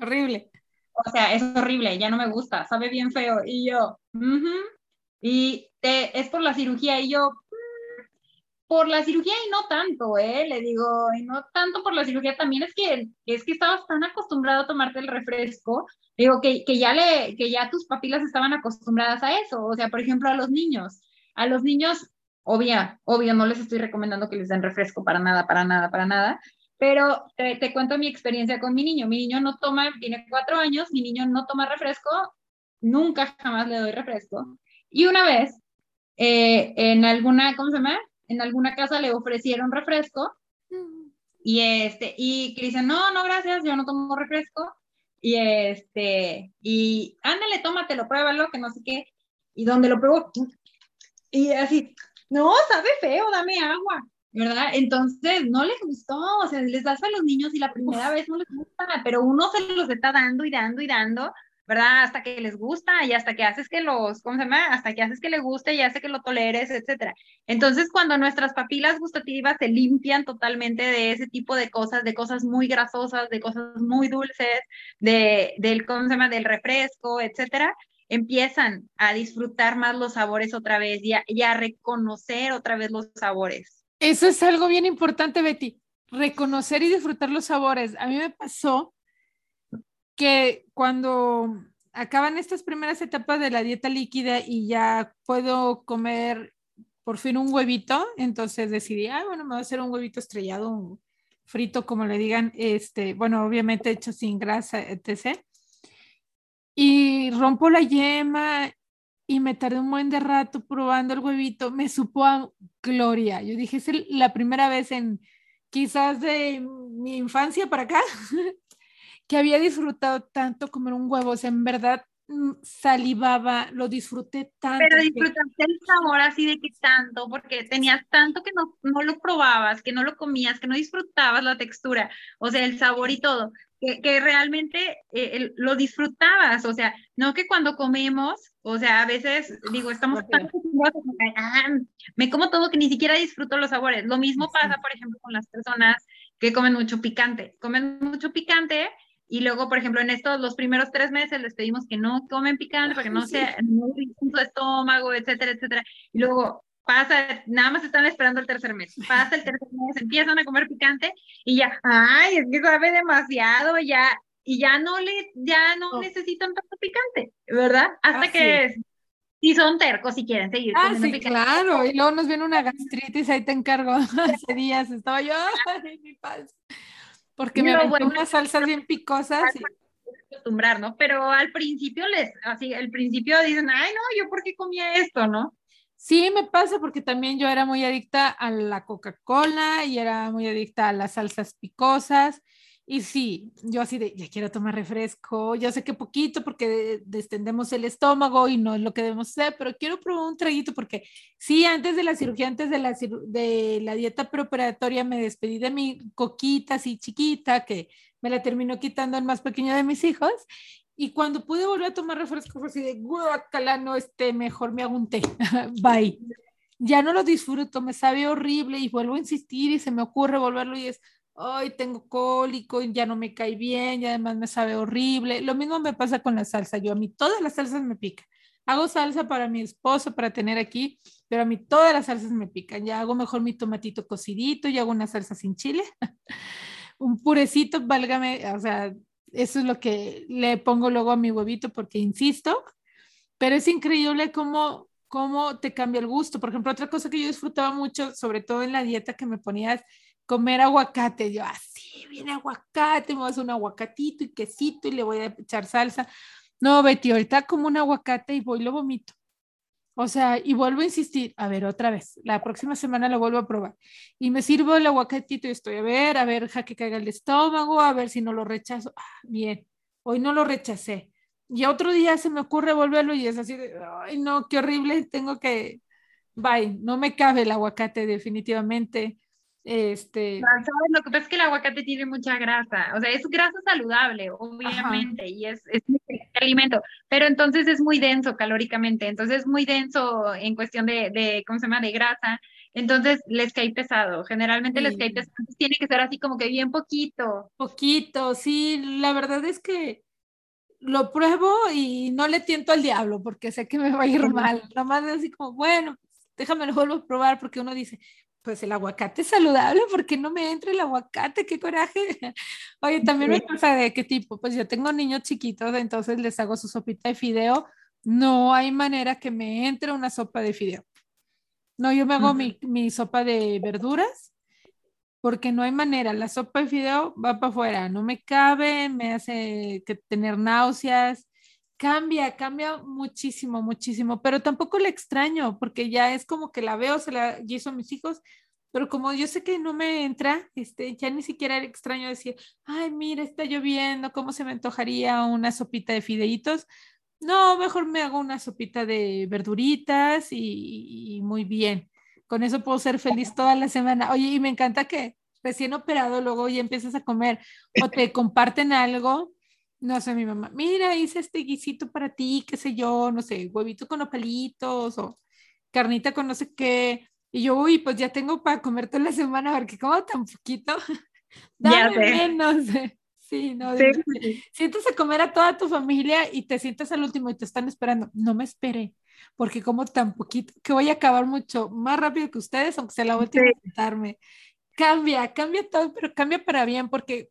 horrible. o sea, es horrible, ya no me gusta, sabe bien feo. Y yo, "Ujú". Y te- es por la cirugía y yo, "Mm, por la cirugía y no tanto, ¿eh? Le digo, y no tanto por la cirugía, también es que, es que estabas tan acostumbrado a tomarte el refresco, digo, que, que ya le, que ya tus papilas estaban acostumbradas a eso. O sea, por ejemplo, a los niños, a los niños, obvia, obvio, no les estoy recomendando que les den refresco para nada, para nada, para nada, pero te, te cuento mi experiencia con mi niño. Mi niño no toma, tiene cuatro años, mi niño no toma refresco, nunca jamás le doy refresco. Y una vez, eh, en alguna, ¿cómo se llama? En alguna casa le ofrecieron refresco y este, y dice, no, no, gracias, yo no tomo refresco. Y este, y ándale, tómatelo, pruébalo, que no sé qué. Y donde lo pruebo, y así, no, sabe feo, dame agua, ¿verdad? Entonces, no les gustó, o sea, les das a los niños y la primera vez no les gusta, pero uno se los está dando y dando y dando, ¿verdad? Hasta que les gusta y hasta que haces que los, ¿cómo se llama? Hasta que haces que le guste y hace que lo toleres, etcétera. Entonces, cuando nuestras papilas gustativas se limpian totalmente de ese tipo de cosas, de cosas muy grasosas, de cosas muy dulces, de, del, ¿cómo se llama? Del refresco, etcétera, empiezan a disfrutar más los sabores otra vez y a, y a reconocer otra vez los sabores. Eso es algo bien importante, Betty. Reconocer y disfrutar los sabores. A mí me pasó que cuando acaban estas primeras etapas de la dieta líquida y ya puedo comer por fin un huevito, entonces decidí, ah, bueno, me voy a hacer un huevito estrellado, un frito, como le digan, este, bueno, obviamente hecho sin grasa, etc. Y rompo la yema y me tardé un buen de rato probando el huevito, me supo a gloria. Yo dije, es la primera vez en quizás de mi infancia para acá <laughs> que había disfrutado tanto comer un huevo, o sea, en verdad mm, salivaba, lo disfruté tanto. Pero disfrutaste el sabor así de que tanto, porque tenías tanto que no, no lo probabas, que no lo comías, que no disfrutabas la textura, o sea, el sabor y todo, que, que realmente eh, el- lo disfrutabas, o sea, no que cuando comemos, o sea, a veces digo, estamos tan acostumbrados a comer, "Ah, me como todo que ni siquiera disfruto los sabores. Lo mismo pasa, por ejemplo, con las personas que comen mucho picante, comen mucho picante. Y luego, por ejemplo, en estos, los primeros tres meses les pedimos que no comen picante para que no Sí. sea no su estómago, etcétera, etcétera. Y luego pasa, nada más están esperando el tercer mes. Pasa el tercer mes, empiezan a comer picante y ya, ay, es que sabe demasiado, ya, y ya no le, ya no No. necesitan tanto picante, ¿verdad? Hasta Así que si son tercos y quieren seguir Ah, sí, picante. claro. Y luego nos viene una gastritis, ahí te encargo. <laughs> Hace días estaba yo, <laughs> ay, mi panza. Porque me aventé bueno, unas salsas bien picosas. y- acostumbrar, ¿no? Pero al principio les, así, al principio dicen, ay, no, yo por qué comía esto, ¿no? Sí, me pasa porque también yo era muy adicta a la Coca-Cola y era muy adicta a las salsas picosas. Y sí, yo así de, ya quiero tomar refresco, yo sé que poquito porque de- distendemos el estómago y no es lo que debemos hacer, pero quiero probar un traguito porque sí, antes de la cirugía, antes de la, de la dieta preoperatoria, me despedí de mi coquita así chiquita, que me la terminó quitando el más pequeño de mis hijos. Y cuando pude volver a tomar refresco, fue así de, guacala, no, este, mejor me hago un té. <laughs> Bye. Ya no lo disfruto, me sabe horrible y vuelvo a insistir y se me ocurre volverlo y es, ay, tengo cólico, ya no me cae bien y además me sabe horrible. Lo mismo me pasa con la salsa. Yo a mí todas las salsas me pican. Hago salsa para mi esposo, para tener aquí, pero a mí todas las salsas me pican. Ya hago mejor mi tomatito cocidito y hago una salsa sin chile. <laughs> un purecito, válgame, o sea, eso es lo que le pongo luego a mi huevito porque insisto, pero es increíble cómo, cómo te cambia el gusto. Por ejemplo, otra cosa que yo disfrutaba mucho, sobre todo en la dieta que me ponías, comer aguacate. Yo, así, viene aguacate, me voy a hacer un aguacatito y quesito y le voy a echar salsa. No, Betty, ahorita como un aguacate y voy y lo vomito. O sea, y vuelvo a insistir, a ver, otra vez, la próxima semana lo vuelvo a probar. Y me sirvo el aguacatito y estoy a ver, a ver, ja que caiga el estómago, a ver si no lo rechazo. Ah, bien, hoy no lo rechacé. Y otro día se me ocurre volverlo y es así de, ay, no, qué horrible, tengo que, bye, no me cabe el aguacate definitivamente. Este, ¿Sabes? Lo que pasa es que el aguacate tiene mucha grasa, o sea, es grasa saludable, obviamente, y es, es un alimento, pero entonces es muy denso calóricamente, entonces es muy denso en cuestión de, de, ¿cómo se llama?, de grasa, entonces les cae pesado, generalmente les cae Sí. pesado, tiene que ser así como que bien poquito. poquito, sí, la verdad es que lo pruebo y no le tiento al diablo porque sé que me va a ir mal. Nada más así como, bueno, déjame lo vuelvo a probar porque uno dice, pues el aguacate es saludable, porque no me entra el aguacate? ¡Qué coraje! <laughs> Oye, también me pasa de qué tipo, pues yo tengo niños chiquitos, entonces les hago su sopita de fideo. No hay manera que me entre una sopa de fideo. No, yo me hago Ujú. mi, mi sopa de verduras porque no hay manera. La sopa de fideo va para afuera, no me cabe, me hace que tener náuseas. Cambia, cambia muchísimo, muchísimo, pero tampoco la extraño porque ya es como que la veo, se la a mis hijos, pero como yo sé que no me entra, este, ya ni siquiera era extraño decir, ay, mira, está lloviendo, ¿cómo se me antojaría una sopita de fideitos? No, mejor me hago una sopita de verduritas y, y muy bien. Con eso puedo ser feliz toda la semana. Oye, y me encanta que recién operado luego ya empiezas a comer o te <laughs> comparten algo. No sé, mi mamá, mira, hice este guisito para ti, qué sé yo, no sé, huevito con opalitos o carnita con no sé qué. Y yo, uy, pues ya tengo para comer toda la semana, porque como tan poquito, <laughs> dame menos. <laughs> Sí, no, Sí. de- sientas a comer a toda tu familia y te sientas al último y te están esperando. No me espere, porque como tan poquito que voy a acabar mucho más rápido que ustedes, aunque sea la última Sí. en sentarme. Cambia, cambia todo, pero cambia para bien, porque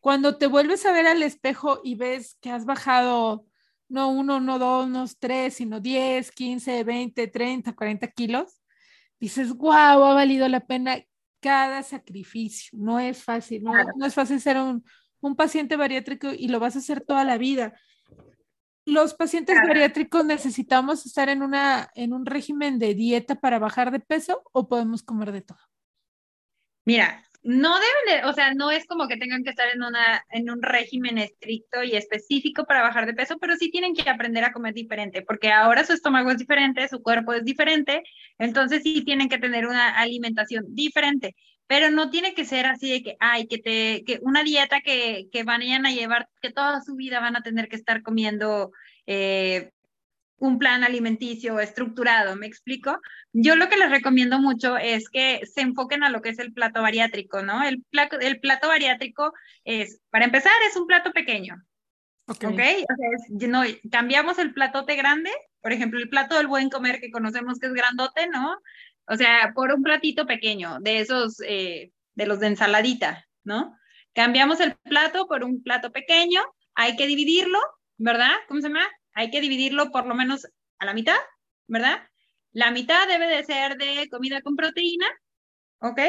cuando te vuelves a ver al espejo y ves que has bajado no uno, no dos, no tres, sino 10, 15, 20, 30, 40 kilos, dices, wow, ha valido la pena cada sacrificio. No es fácil, no, no es fácil ser un, un paciente bariátrico y lo vas a hacer toda la vida. Los pacientes bariátricos necesitamos estar en, una, en un régimen de dieta para bajar de peso o podemos comer de todo. Mira, no deben de, o sea, no es como que tengan que estar en una, en un régimen estricto y específico para bajar de peso, pero sí tienen que aprender a comer diferente, porque ahora su estómago es diferente, su cuerpo es diferente, entonces sí tienen que tener una alimentación diferente, pero no tiene que ser así de que, ay, que te, que una dieta que, que van a llevar, que toda su vida van a tener que estar comiendo eh, un plan alimenticio estructurado, ¿me explico? Yo lo que les recomiendo mucho es que se enfoquen a lo que es el plato bariátrico, ¿no? El plato, el plato bariátrico es, para empezar, es un plato pequeño, Ok. ¿ok? O sea, no, cambiamos el platote grande, por ejemplo, el plato del buen comer que conocemos que es grandote, ¿no? O sea, por un platito pequeño, de esos, eh, de los de ensaladita, ¿no? Cambiamos el plato por un plato pequeño, hay que dividirlo, ¿verdad? ¿Cómo se llama? Hay que dividirlo por lo menos a la mitad, ¿verdad? La mitad debe de ser de comida con proteína, ¿ok?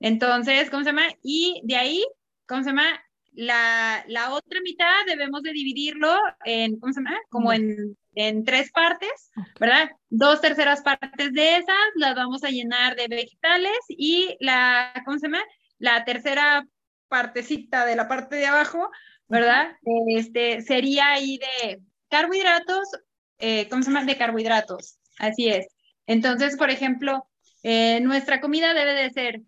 Entonces, ¿cómo se llama? Y de ahí, ¿cómo se llama? La, la otra mitad debemos de dividirlo en, ¿cómo se llama? Como en, en tres partes, ¿verdad? Dos terceras partes de esas las vamos a llenar de vegetales y la, ¿cómo se llama? La tercera partecita de la parte de abajo, ¿verdad? Este sería ahí de carbohidratos, eh, ¿cómo se llama? De carbohidratos, así es. Entonces, por ejemplo, eh, nuestra comida debe de ser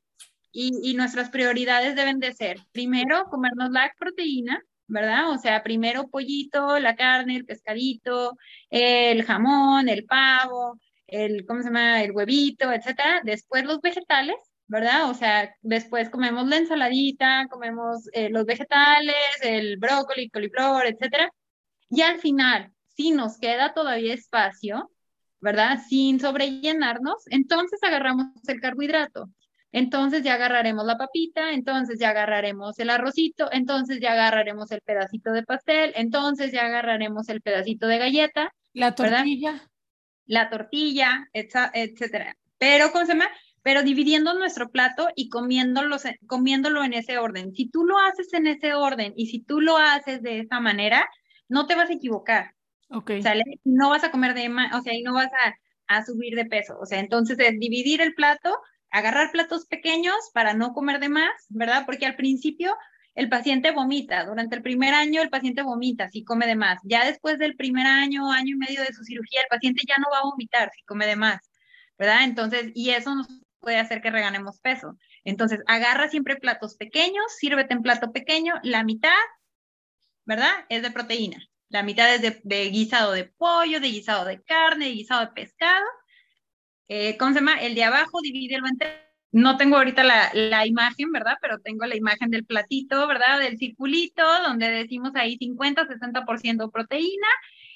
y, y nuestras prioridades deben de ser, primero, comernos la proteína, ¿verdad? O sea, primero pollito, la carne, el pescadito, el jamón, el pavo, el, ¿cómo se llama? El huevito, etcétera. Después los vegetales, ¿verdad? O sea, después comemos la ensaladita, comemos eh, los vegetales, el brócoli, coliflor, etcétera. Y al final, si nos queda todavía espacio, ¿verdad? Sin sobrellenarnos, entonces agarramos el carbohidrato. Entonces ya agarraremos la papita, entonces ya agarraremos el arrocito, entonces ya agarraremos el pedacito de pastel, entonces ya agarraremos el pedacito de galleta, La ¿verdad? tortilla. la tortilla, etcétera. Pero, ¿cómo se llama? Pero dividiendo nuestro plato y comiéndolo, comiéndolo en ese orden. Si tú lo haces en ese orden y si tú lo haces de esa manera, no te vas a equivocar. Ok. ¿sale? No vas a comer de más, o sea, y no vas a, a subir de peso. O sea, entonces es dividir el plato, agarrar platos pequeños para no comer de más, ¿verdad? Porque al principio el paciente vomita. Durante el primer año el paciente vomita si come de más. Ya después del primer año, año y medio de su cirugía, el paciente ya no va a vomitar si come de más, ¿verdad? Entonces, y eso nos puede hacer que reganemos peso. Entonces, agarra siempre platos pequeños, sírvete en plato pequeño, la mitad, ¿verdad? Es de proteína. La mitad es de, de guisado de pollo, de guisado de carne, de guisado de pescado. Eh, ¿Cómo se llama? El de abajo, divídelo en tres. No tengo ahorita la, la imagen, ¿verdad? Pero tengo la imagen del platito, ¿verdad? Del circulito, donde decimos ahí 50, 60% proteína.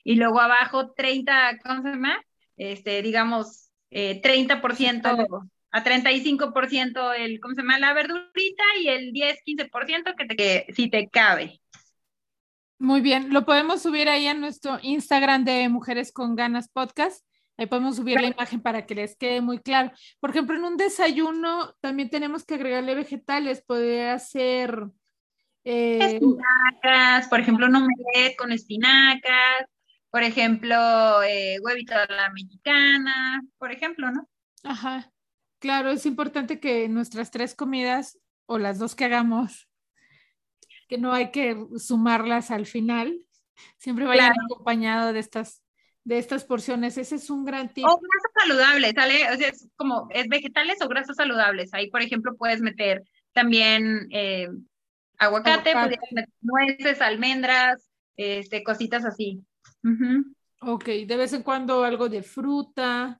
Y luego abajo 30, ¿cómo se llama? Este, digamos, eh, 30% a 35% el, ¿cómo se llama? La verdurita y el 10, 15% que, te, que si te cabe. Muy bien, lo podemos subir ahí a nuestro Instagram de Mujeres con Ganas Podcast. Ahí podemos subir la imagen para que les quede muy claro. Por ejemplo, en un desayuno también tenemos que agregarle vegetales. Podría ser eh, Espinacas, por ejemplo, un omelette con espinacas, por ejemplo, eh, huevito a la mexicana, por ejemplo, ¿no? Ajá, claro, es importante que nuestras tres comidas o las dos que hagamos, que no hay que sumarlas al final, siempre vayan Claro. acompañado de estas, de estas porciones. Ese es un gran tip. O grasas saludables, ¿sale? O sea, es como, es vegetales o grasas saludables. Ahí, por ejemplo, puedes meter también eh, aguacate, Aguacate. meter nueces, almendras, este, cositas así. Ujú. Ok, de vez en cuando algo de fruta.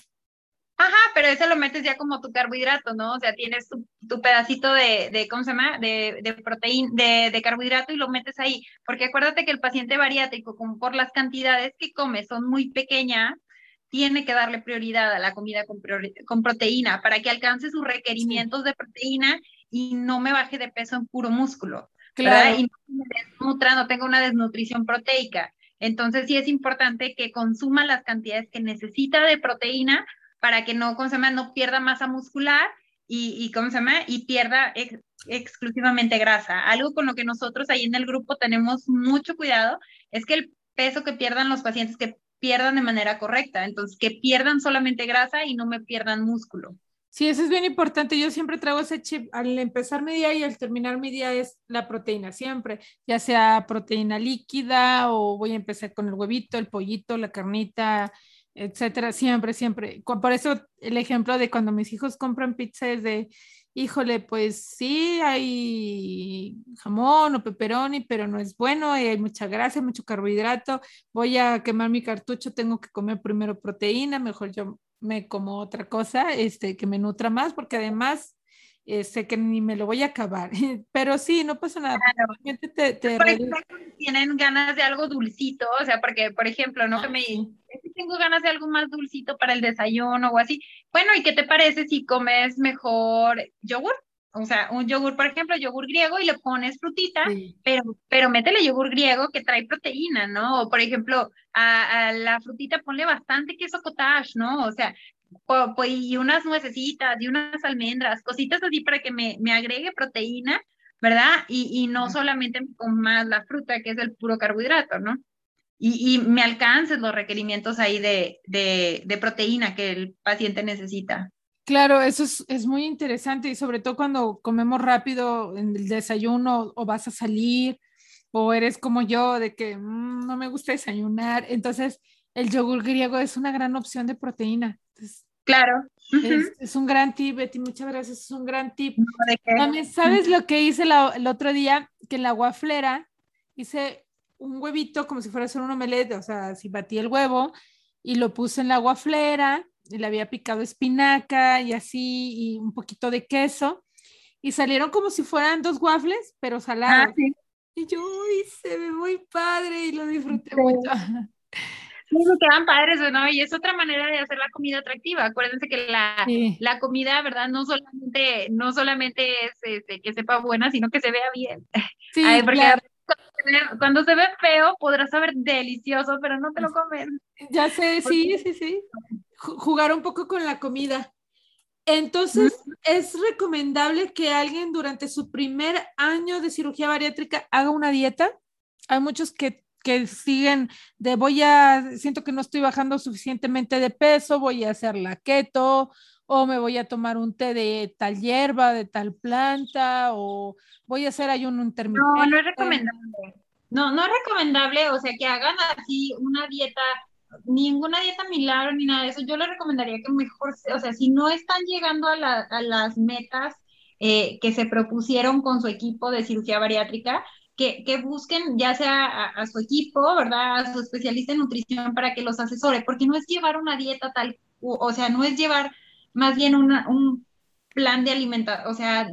Ajá, pero ese lo metes ya como tu carbohidrato, ¿no? O sea, tienes tu, tu pedacito de, de, ¿cómo se llama? De, de proteína, de, de, carbohidrato y lo metes ahí. Porque acuérdate que el paciente bariátrico, como por las cantidades que come son muy pequeñas, tiene que darle prioridad a la comida con, con proteína para que alcance sus requerimientos sí. de proteína y no me baje de peso en puro músculo. Claro. ¿verdad? Y no me desnutra, no tenga una desnutrición proteica. Entonces sí es importante que consuma las cantidades que necesita de proteína para que no, ¿cómo se llama? no pierda masa muscular y, y, ¿cómo se llama? y pierda ex, exclusivamente grasa. Algo con lo que nosotros ahí en el grupo tenemos mucho cuidado es que el peso que pierdan los pacientes que pierdan de manera correcta, entonces que pierdan solamente grasa y no me pierdan músculo. Sí, eso es bien importante. Yo siempre traigo ese chip. Al empezar mi día y al terminar mi día es la proteína, siempre, ya sea proteína líquida o voy a empezar con el huevito, el pollito, la carnita, etcétera, siempre, siempre. Por eso el ejemplo de cuando mis hijos compran pizza es de, híjole, pues sí, hay jamón o pepperoni, pero no es bueno, hay mucha grasa, mucho carbohidrato, voy a quemar mi cartucho, tengo que comer primero proteína, mejor yo me como otra cosa, este, que me nutra más, porque además eh, sé que ni me lo voy a acabar, <laughs> pero sí, no pasa nada. Claro. Te, te por ejemplo, tienen ganas de algo dulcito, o sea, porque, por ejemplo, ¿no? Ah, que me sí. tengo ganas de algo más dulcito para el desayuno o así. Bueno, ¿y qué te parece si comes mejor yogur? O sea, un yogur, por ejemplo, yogur griego y le pones frutita, sí. pero, pero métele yogur griego que trae proteína, ¿no? O, por ejemplo, a, a la frutita ponle bastante queso cottage, ¿no? O sea, pues, y unas nuecesitas y unas almendras, cositas así para que me, me agregue proteína, ¿verdad? Y, y no solamente con más la fruta, que es el puro carbohidrato, ¿no? Y, y me alcances los requerimientos ahí de, de, de, proteína que el paciente necesita. Claro, eso es, es, muy interesante y sobre todo cuando comemos rápido en el desayuno o vas a salir o eres como yo de que mmm, no me gusta desayunar, entonces el yogur griego es una gran opción de proteína. Claro. Uh -huh. es, es, un gran tip, Betty, muchas gracias, es un gran tip. No, También, ¿sabes lo que hice la, el otro día? Que en la guaflera hice un huevito como si fuera a hacer un omelette, o sea, si batí el huevo y lo puse en la guaflera y le había picado espinaca y así, y un poquito de queso, y salieron como si fueran dos waffles, pero salados. Ah, sí. Y yo, uy, se ve muy padre y lo disfruté sí. mucho. <laughs> Me quedan padres, ¿no? Y es otra manera de hacer la comida atractiva. Acuérdense que la, sí. la comida, ¿verdad? No solamente, no solamente es este, que sepa buena, sino que se vea bien. Sí, Ay, porque claro. cuando se ve feo, podrá saber delicioso, pero no te lo comen. Ya sé, sí, sí, sí. Jugar un poco con la comida. Entonces. ¿es recomendable que alguien durante su primer año de cirugía bariátrica haga una dieta? Hay muchos que que siguen de voy a, siento que no estoy bajando suficientemente de peso, voy a hacer la keto, o me voy a tomar un té de tal hierba, de tal planta, o voy a hacer ayuno intermitente. No, no es recomendable. No, no es recomendable, o sea, que hagan así una dieta, ninguna dieta milagro ni nada de eso. Yo les recomendaría que mejor, o sea, si no están llegando a, la, las metas eh, que se propusieron con su equipo de cirugía bariátrica, que, que, busquen ya sea a, su equipo, ¿verdad? A su especialista en nutrición para que los asesore, porque no es llevar una dieta tal, o, o sea, no es llevar más bien una, un plan de alimentación, o sea,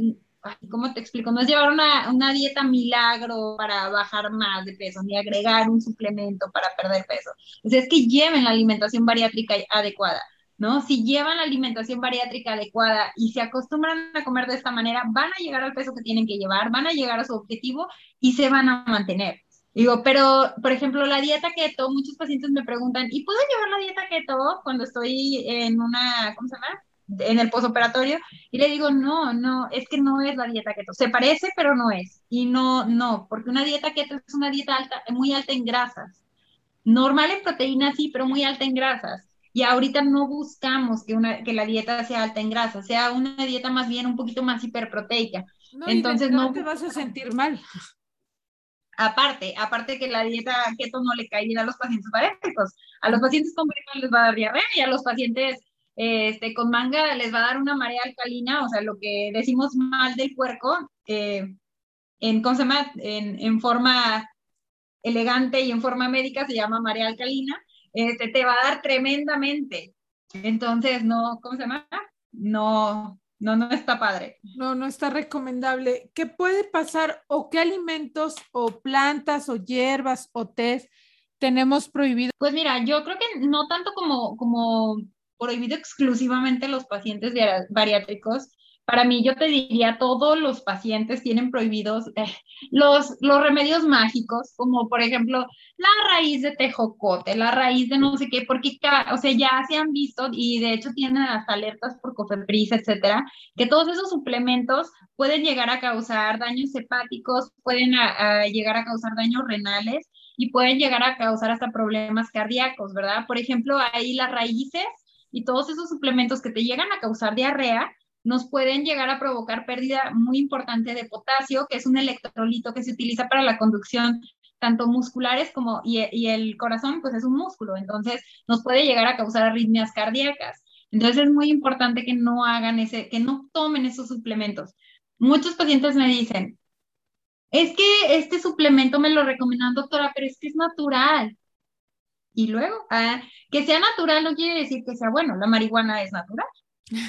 ¿cómo te explico? No es llevar una, una dieta milagro para bajar más de peso, ni agregar un suplemento para perder peso. O sea, es que lleven la alimentación bariátrica adecuada. ¿No? Si llevan la alimentación bariátrica adecuada y se acostumbran a comer de esta manera, van a llegar al peso que tienen que llevar, van a llegar a su objetivo y se van a mantener. Digo, pero, por ejemplo, la dieta keto, muchos pacientes me preguntan, ¿y puedo llevar la dieta keto cuando estoy en una, ¿cómo se llama? En el posoperatorio. Y le digo, no, no, es que no es la dieta keto. Se parece, pero no es. Y no, no, porque una dieta keto es una dieta alta, muy alta en grasas. Normal en proteínas, sí, pero muy alta en grasas. Y ahorita no buscamos que, una, que la dieta sea alta en grasa, sea una dieta más bien un poquito más hiperproteica. No, Entonces no te vas a sentir mal. Aparte, aparte que la dieta keto no le cae bien a los pacientes bariátricos. A los pacientes con bariátricos les va a dar diarrea y a los pacientes este, con manga les va a dar una marea alcalina, o sea, lo que decimos mal del puerco, eh, en, ¿cómo se llama? En, en forma elegante y en forma médica se llama marea alcalina este, te va a dar tremendamente. Entonces, no, ¿cómo se llama? No, no, no está padre. No, no está recomendable. ¿Qué puede pasar o qué alimentos o plantas o hierbas o tés tenemos prohibido? Pues mira, yo creo que no tanto como, como prohibido exclusivamente los pacientes bari- bariátricos. Para mí, yo te diría, todos los pacientes tienen prohibidos eh, los, los remedios mágicos, como por ejemplo la raíz de tejocote, la raíz de no sé qué, porque, o sea, ya se han visto y de hecho tienen hasta alertas por cofepris, etcétera, que todos esos suplementos pueden llegar a causar daños hepáticos, pueden a- a llegar a causar daños renales y pueden llegar a causar hasta problemas cardíacos, ¿verdad? Por ejemplo, ahí las raíces y todos esos suplementos que te llegan a causar diarrea nos pueden llegar a provocar pérdida muy importante de potasio, que es un electrolito que se utiliza para la conducción tanto musculares como y, el corazón pues es un músculo, entonces nos puede llegar a causar arritmias cardíacas. Entonces es muy importante que no hagan ese, que no tomen esos suplementos. Muchos pacientes me dicen, es que este suplemento me lo recomendan, doctora, pero es que es natural. Y luego, ah, que sea natural no quiere decir que sea bueno, la marihuana es natural,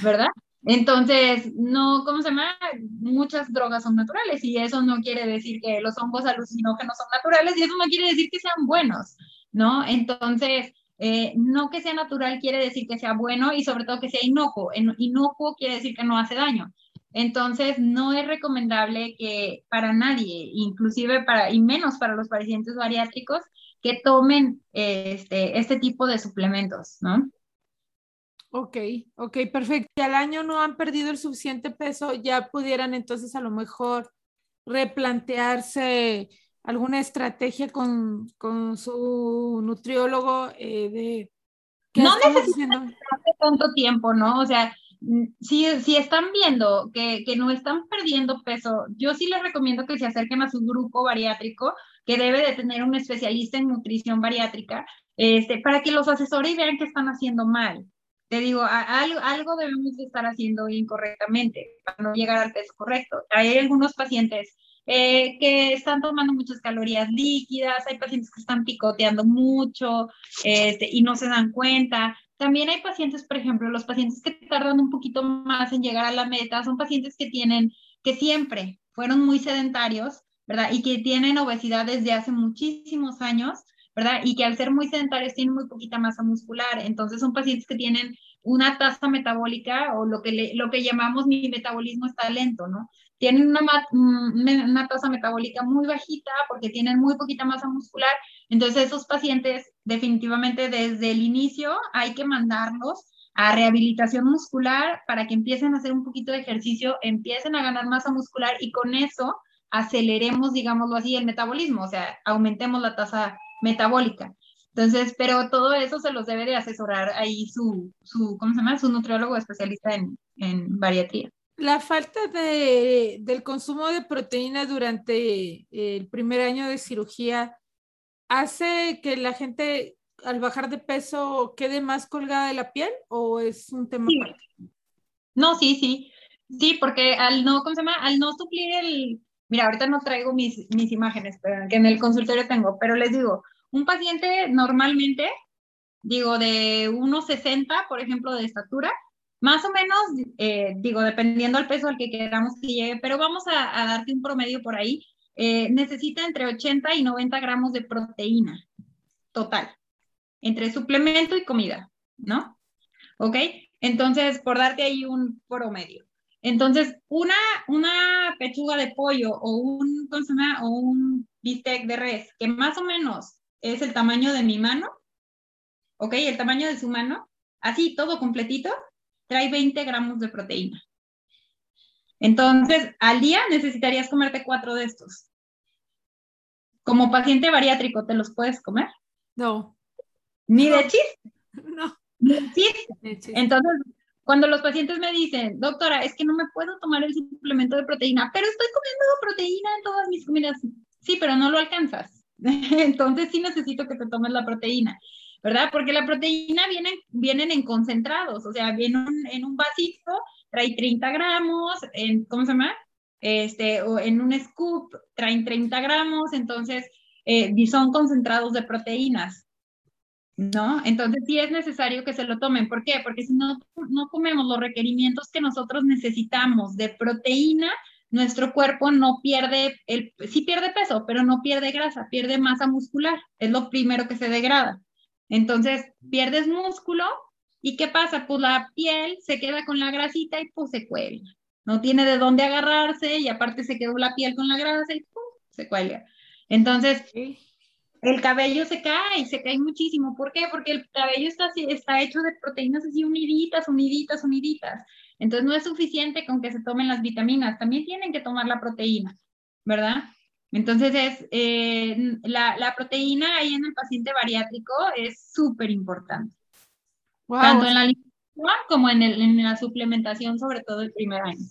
¿verdad? Entonces, no, ¿cómo se llama? Muchas drogas son naturales y eso no quiere decir que los hongos alucinógenos son naturales y eso no quiere decir que sean buenos, ¿no? Entonces, eh, no que sea natural quiere decir que sea bueno y sobre todo que sea inocuo. Inocuo quiere decir que no hace daño. Entonces, no es recomendable que para nadie, inclusive para, y menos para los pacientes bariátricos, que tomen este, este tipo de suplementos, ¿no? Ok, ok, perfecto. Si al año no han perdido el suficiente peso, ya pudieran entonces a lo mejor replantearse alguna estrategia con, con su nutriólogo eh, de No necesitan tanto tiempo, ¿no? O sea, si, si están viendo que, que no están perdiendo peso, yo sí les recomiendo que se acerquen a su grupo bariátrico, que debe de tener un especialista en nutrición bariátrica, este, para que los asesore y vean qué están haciendo mal. Te digo, algo, debemos de estar haciendo incorrectamente para no llegar al peso correcto. Hay algunos pacientes eh, que están tomando muchas calorías líquidas, hay pacientes que están picoteando mucho este, y no se dan cuenta. También hay pacientes, por ejemplo, los pacientes que tardan un poquito más en llegar a la meta, son pacientes que tienen, que siempre fueron muy sedentarios, ¿verdad? Y que tienen obesidad desde hace muchísimos años, ¿verdad? Y que al ser muy sedentarios tienen muy poquita masa muscular. Entonces son pacientes que tienen una tasa metabólica o lo que, le- lo que llamamos mi metabolismo está lento, ¿no? Tienen una, mm, una tasa metabólica muy bajita porque tienen muy poquita masa muscular. Entonces esos pacientes definitivamente desde el inicio hay que mandarlos a rehabilitación muscular para que empiecen a hacer un poquito de ejercicio, empiecen a ganar masa muscular y con eso aceleremos, digámoslo así, el metabolismo, o sea, aumentemos la tasa metabólica. Entonces, pero todo eso se los debe de asesorar ahí su, su ¿cómo se llama? Su nutriólogo especialista en, en bariatría. La falta de, del consumo de proteína durante el primer año de cirugía hace que la gente al bajar de peso quede más colgada de la piel o es un tema Sí. No, sí, sí. Sí, porque al no, ¿cómo se llama? Al no suplir el, mira, ahorita no traigo mis, mis imágenes, pero que en el consultorio tengo, pero les digo, un paciente normalmente, digo, de 1,60, por ejemplo, de estatura, más o menos, eh, digo, dependiendo del peso al que queramos que llegue, pero vamos a, a darte un promedio por ahí, eh, necesita entre 80 y 90 gramos de proteína total, entre suplemento y comida, ¿no? ¿Ok? Entonces, por darte ahí un promedio. Entonces, una, una pechuga de pollo o un. O un bistec de res, que más o menos es el tamaño de mi mano, ¿ok? El tamaño de su mano, así todo completito, trae 20 gramos de proteína. Entonces, al día necesitarías comerte cuatro de estos. Como paciente bariátrico, ¿te los puedes comer? No, Ni de chiste, no. ni de chiste. Entonces, cuando los pacientes me dicen, doctora, es que no me puedo tomar el suplemento de proteína, pero estoy comiendo proteína en todas mis comidas. Sí, pero no lo alcanzas. <laughs> Entonces sí necesito que te tomes la proteína, ¿verdad? Porque la proteína viene, vienen en concentrados, o sea, viene un- en un vasito, trae 30 gramos, en, ¿cómo se llama? Este, o en un scoop traen 30 gramos, entonces eh, son concentrados de proteínas. ¿No? Entonces sí es necesario que se lo tomen. ¿Por qué? Porque si no, no comemos los requerimientos que nosotros necesitamos de proteína, nuestro cuerpo no pierde, el, sí pierde peso, pero no pierde grasa, pierde masa muscular. Es lo primero que se degrada. Entonces, pierdes músculo y ¿qué pasa? Pues la piel se queda con la grasita y pues se cuelga. No tiene de dónde agarrarse y aparte se quedó la piel con la grasa y se cuelga. Entonces, el cabello se cae, se cae muchísimo. ¿Por qué? Porque el cabello está, está hecho de proteínas así uniditas, uniditas, uniditas. Entonces no es suficiente con que se tomen las vitaminas, también tienen que tomar la proteína, ¿verdad? Entonces es, eh, la, la, proteína ahí en el paciente bariátrico es súper importante. Tanto en la alimentación como en, el, en la suplementación, sobre todo el primer año.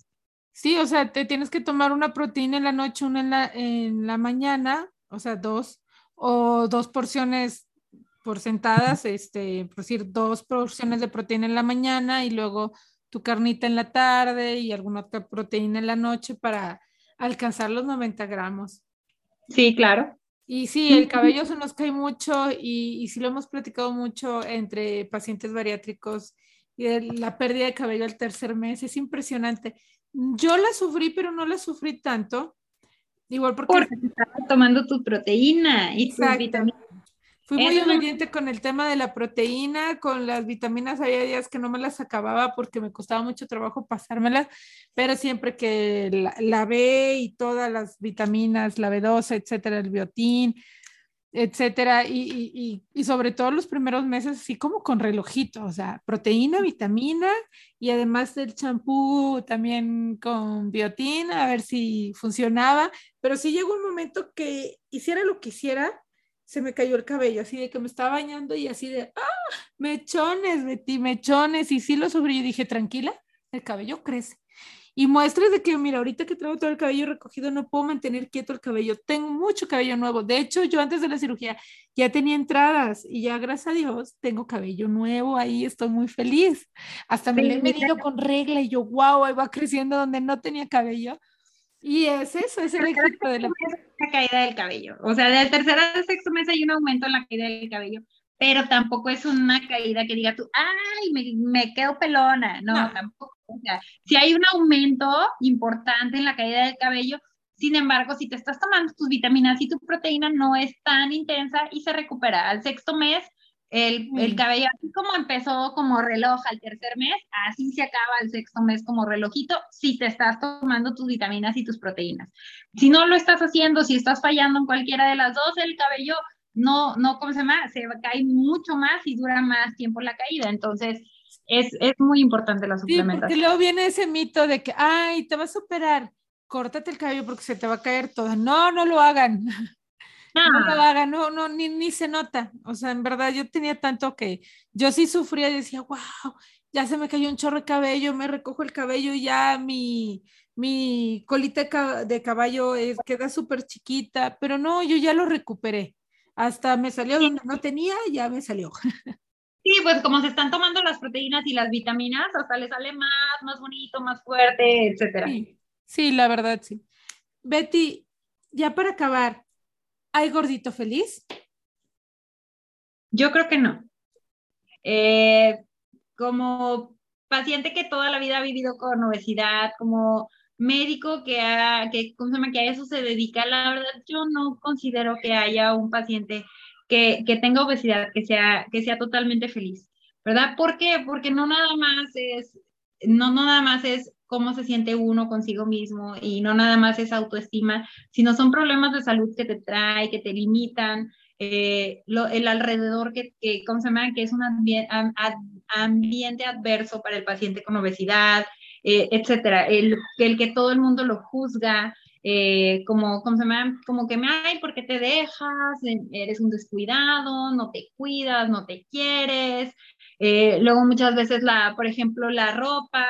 Sí, o sea, te tienes que tomar una proteína en la noche, una en la, en la mañana, o sea, dos, o dos porciones por sentadas, este, por decir, dos porciones de proteína en la mañana y luego tu carnita en la tarde y alguna otra proteína en la noche para alcanzar los 90 gramos. Sí, claro. Y sí, el cabello se nos cae mucho y, y sí lo hemos platicado mucho entre pacientes bariátricos y la pérdida de cabello al tercer mes es impresionante. Yo la sufrí, pero no la sufrí tanto. Igual porque... Porque estabas tomando tu proteína y tu vitamina. Fui muy obediente con el tema de la proteína, con las vitaminas había días que no me las acababa porque me costaba mucho trabajo pasármelas, pero siempre que la, la B y todas las vitaminas, la B12, etcétera, el biotín, etcétera, y, y, y, sobre todo los primeros meses, así como con relojito, o sea, proteína, vitamina y además del champú también con biotín, a ver si funcionaba, pero sí llegó un momento que hiciera lo que hiciera, se me cayó el cabello, así de que me estaba bañando y así de, ah, mechones, metí mechones, y sí lo sobre, y dije, tranquila, el cabello crece. Y muestras de que, mira, ahorita que traigo todo el cabello recogido, no puedo mantener quieto el cabello. Tengo mucho cabello nuevo. De hecho, yo antes de la cirugía ya tenía entradas y ya, gracias a Dios, tengo cabello nuevo ahí. Estoy muy feliz. Hasta me lo he medido con regla y yo, wow, ahí va creciendo donde no tenía cabello. Y es eso, es el éxito de la... caída del cabello. O sea, del tercer al sexto mes hay un aumento en la caída del cabello, pero tampoco es una caída que diga tú, ay, me, me quedo pelona. No, tampoco. O sea, si hay un aumento importante en la caída del cabello, sin embargo, si te estás tomando tus vitaminas y tu proteína no es tan intensa y se recupera al sexto mes, el, el, cabello, así como empezó como reloj al tercer mes, así se acaba el sexto mes como relojito si te estás tomando tus vitaminas y tus proteínas. Si no lo estás haciendo, si estás fallando en cualquiera de las dos, el cabello no, no, ¿cómo se llama? Se cae mucho más y dura más tiempo la caída. Entonces, es, es muy importante la suplementación. Sí, porque luego viene ese mito de que, ay, te vas a operar, córtate el cabello porque se te va a caer todo. No, no lo hagan. No, lo hagan, no, no, ni, ni se nota. O sea, en verdad yo tenía tanto que yo sí sufría y decía, wow, ya se me cayó un chorro de cabello, me recojo el cabello y ya mi, mi colita de caballo es, queda súper chiquita, pero no, yo ya lo recuperé. Hasta me salió donde no tenía, ya me salió. Sí, pues como se están tomando las proteínas y las vitaminas, hasta le sale más, más bonito, más fuerte, etcétera. Sí, sí, la verdad, sí. Betty, ya para acabar, ¿Hay gordito feliz? Yo creo que no. Eh, como paciente que toda la vida ha vivido con obesidad, como médico que, ha, que, que a eso se dedica, la verdad yo no considero que haya un paciente que, que tenga obesidad que sea, que sea totalmente feliz, ¿verdad? ¿Por qué? Porque no nada más es, no, no nada más es cómo se siente uno consigo mismo y no nada más es autoestima, sino son problemas de salud que te trae, que te limitan, eh, el alrededor que, que, ¿cómo se llama? Que es un ambiente adverso para el paciente con obesidad, eh, etcétera. El, el, que todo el mundo lo juzga, eh, como, ¿cómo se llama? Como que ay, ¿por qué te dejas? Eres un descuidado, no te cuidas, no te quieres. luego muchas veces, la, por ejemplo, la ropa,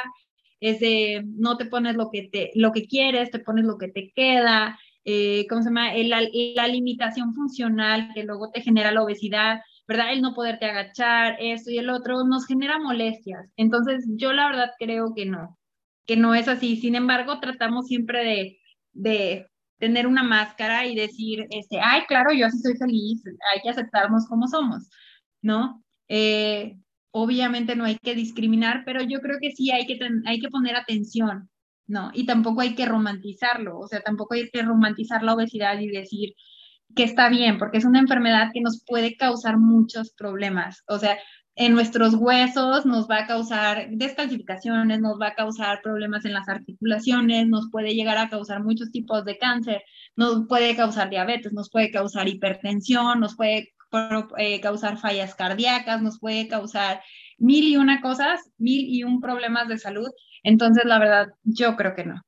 es de no te pones lo que, te, lo que quieres, te pones lo que te queda, eh, ¿cómo se llama? la limitación funcional que luego te genera la obesidad, ¿verdad? El no poderte agachar, esto y el otro, nos genera molestias. Entonces, yo la verdad creo que no, que no es así. Sin embargo, tratamos siempre de, de tener una máscara y decir, este, ay, claro, yo así soy feliz, hay que aceptarnos como somos. ¿no? Eh, obviamente no hay que discriminar, pero yo creo que sí hay que, hay que poner atención, ¿no? Y tampoco hay que romantizarlo, o sea, tampoco hay que romantizar la obesidad y decir que está bien, porque es una enfermedad que nos puede causar muchos problemas, o sea, en nuestros huesos nos va a causar descalcificaciones, nos va a causar problemas en las articulaciones, nos puede llegar a causar muchos tipos de cáncer, nos puede causar diabetes, nos puede causar hipertensión, nos puede eh, causar fallas cardíacas, nos puede causar mil y una cosas, mil y un problemas de salud. Entonces, la verdad, yo creo que no.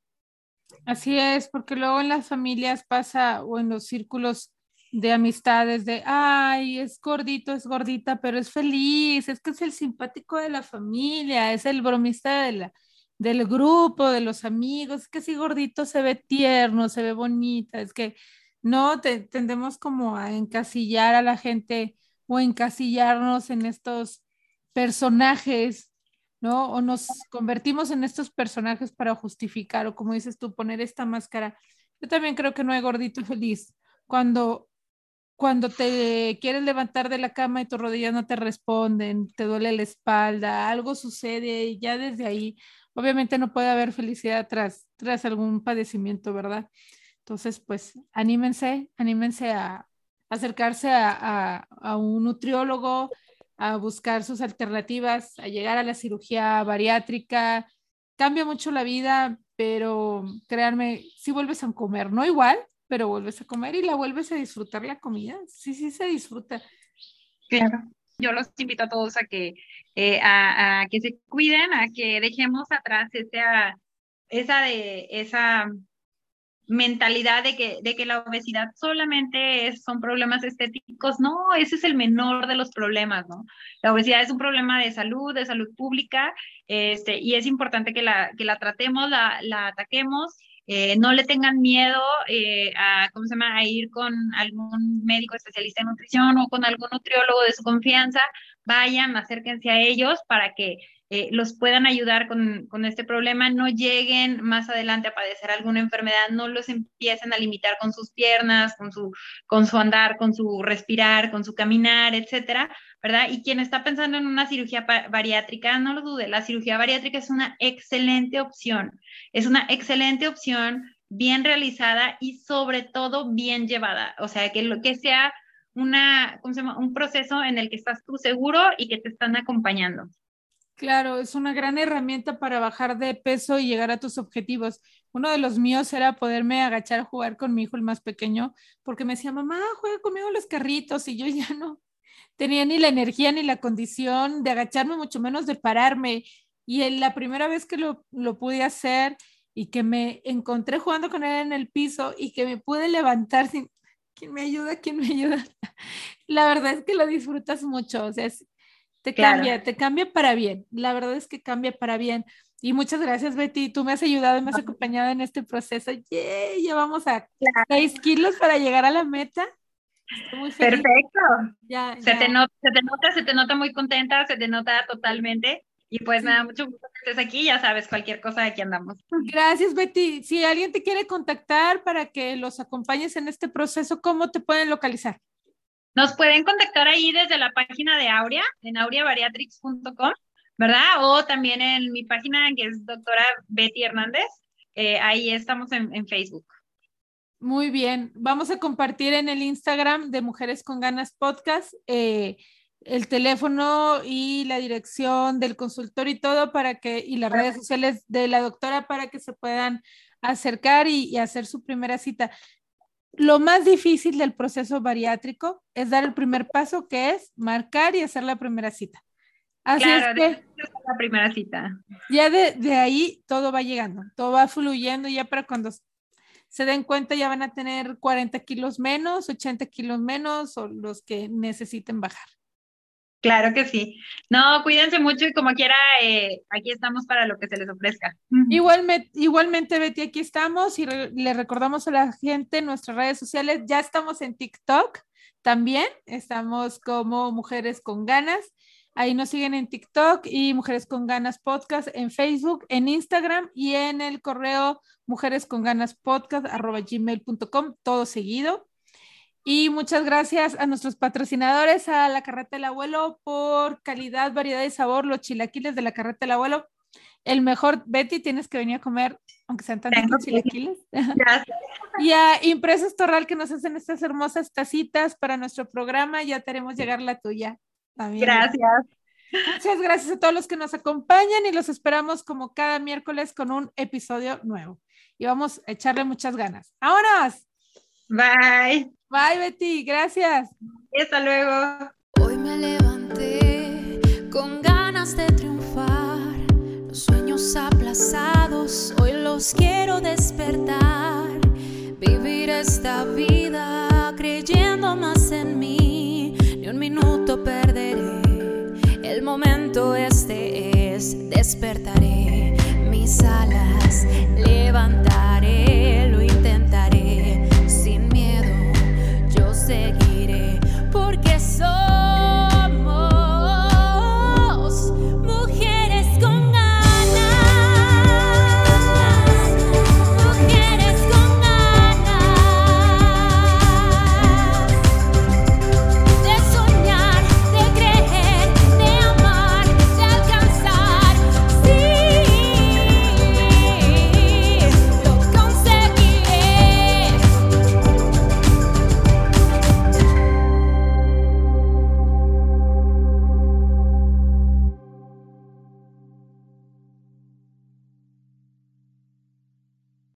Así es, porque luego en las familias pasa o en los círculos de amistades de, ay, es gordito, es gordita, pero es feliz, es que es el simpático de la familia, es el bromista de la, del grupo, de los amigos, es que si gordito se ve tierno, se ve bonita, es que no tendemos como a encasillar a la gente o encasillarnos en estos personajes, ¿no? O nos convertimos en estos personajes para justificar, o como dices tú, poner esta máscara. Yo también creo que no hay gordito feliz. Cuando, cuando te quieres levantar de la cama y tus rodillas no te responden, te duele la espalda, algo sucede y ya desde ahí, obviamente no puede haber felicidad tras, tras algún padecimiento, ¿verdad? Entonces, pues anímense, anímense a acercarse a, un nutriólogo, a buscar sus alternativas, a llegar a la cirugía bariátrica. Cambia mucho la vida, pero créanme, si vuelves a comer, no igual, pero vuelves a comer y la vuelves a disfrutar la comida. Sí, sí se disfruta. Claro. Yo los invito a todos a que, eh, a, que se cuiden, a que dejemos atrás esa, esa de, esa mentalidad de que, de que la obesidad solamente son problemas estéticos, no, ese es el menor de los problemas, ¿no? La obesidad es un problema de salud, de salud pública, este, y es importante que la, que la tratemos, la, la ataquemos, eh, no le tengan miedo eh, a, ¿cómo se llama?, a ir con algún médico especialista en nutrición o con algún nutriólogo de su confianza, vayan, acérquense a ellos para que eh, los puedan ayudar con, con, este problema, no lleguen más adelante a padecer alguna enfermedad, no los empiecen a limitar con sus piernas, con su, con su andar, con su respirar, con su caminar, etcétera, ¿verdad? Y quien está pensando en una cirugía bariátrica, no lo dude, la cirugía bariátrica es una excelente opción, es una excelente opción bien realizada y sobre todo bien llevada, o sea, que lo que sea una, un proceso en el que estás tú seguro y que te están acompañando. Claro, es una gran herramienta para bajar de peso y llegar a tus objetivos. Uno de los míos era poderme agachar a jugar con mi hijo, el más pequeño, porque me decía, mamá, juega conmigo los carritos, y yo <laughs> ya no tenía ni la energía ni la condición de agacharme, mucho menos de pararme. Y en la primera vez que lo, lo pude hacer y que me encontré jugando con él en el piso y que me pude levantar sin, ¿quién me ayuda? ¿quién me ayuda? <laughs> La verdad es que lo disfrutas mucho, o sea, es, te cambia, te cambia para bien. La verdad es que cambia para bien. Y muchas gracias, Betty. Tú me has ayudado y me has acompañado en este proceso. ¡Yay! Ya vamos a seis kilos para llegar a la meta. muy Perfecto. Ya, se, Te nota, se te nota, se te nota muy contenta, se te nota totalmente. Y pues me da mucho gusto que estés aquí, ya sabes, cualquier cosa de aquí andamos. Gracias, Betty. Si alguien te quiere contactar para que los acompañes en este proceso, ¿cómo te pueden localizar? Nos pueden contactar ahí desde la página de Aurea, en aureabariatrix.com, ¿verdad? O también en mi página que es doctora Betty Hernández. Eh, ahí estamos en, Facebook. Muy bien. Vamos a compartir en el Instagram de Mujeres con Ganas Podcast eh, el teléfono y la dirección del consultor y todo para que, y las redes sociales de la doctora para que se puedan acercar y hacer su primera cita lo más difícil del proceso bariátrico es dar el primer paso, que es marcar y hacer la primera cita. Así claro, es que la primera cita. Ya de, de, ahí todo va llegando, todo va fluyendo, ya para cuando se den cuenta ya van a tener 40 kilos menos, 80 kilos menos o los que necesiten bajar. Claro que sí. No, cuídense mucho y como quiera, eh, aquí estamos para lo que se les ofrezca. Igualmente, igualmente, Betty, aquí estamos y le recordamos a la gente en nuestras redes sociales, ya estamos en TikTok también, estamos como Mujeres con Ganas. Ahí nos siguen en TikTok y Mujeres con Ganas Podcast en Facebook, en Instagram y en el correo mujeres con ganas podcast arroba gmail.com, todo seguido. Y muchas gracias a nuestros patrocinadores, a la Carreta del Abuelo por calidad, variedad y sabor, los chilaquiles de la Carreta del Abuelo. El mejor, Betty, tienes que venir a comer, aunque sean tantos chilaquiles. <laughs> Gracias. Y a Impresos Torral que nos hacen estas hermosas tacitas para nuestro programa. Ya te haremos llegar la tuya. También. Gracias. Muchas gracias a todos los que nos acompañan y los esperamos como cada miércoles con un episodio nuevo. Y vamos a echarle muchas ganas. ¡Vámonos! Bye. Bye, Betty. Gracias. Hasta luego. Hoy me levanté con ganas de triunfar. Los sueños aplazados, hoy los quiero despertar. Vivir esta vida creyendo más en mí. Ni un minuto perderé. El momento este es, despertaré mis alas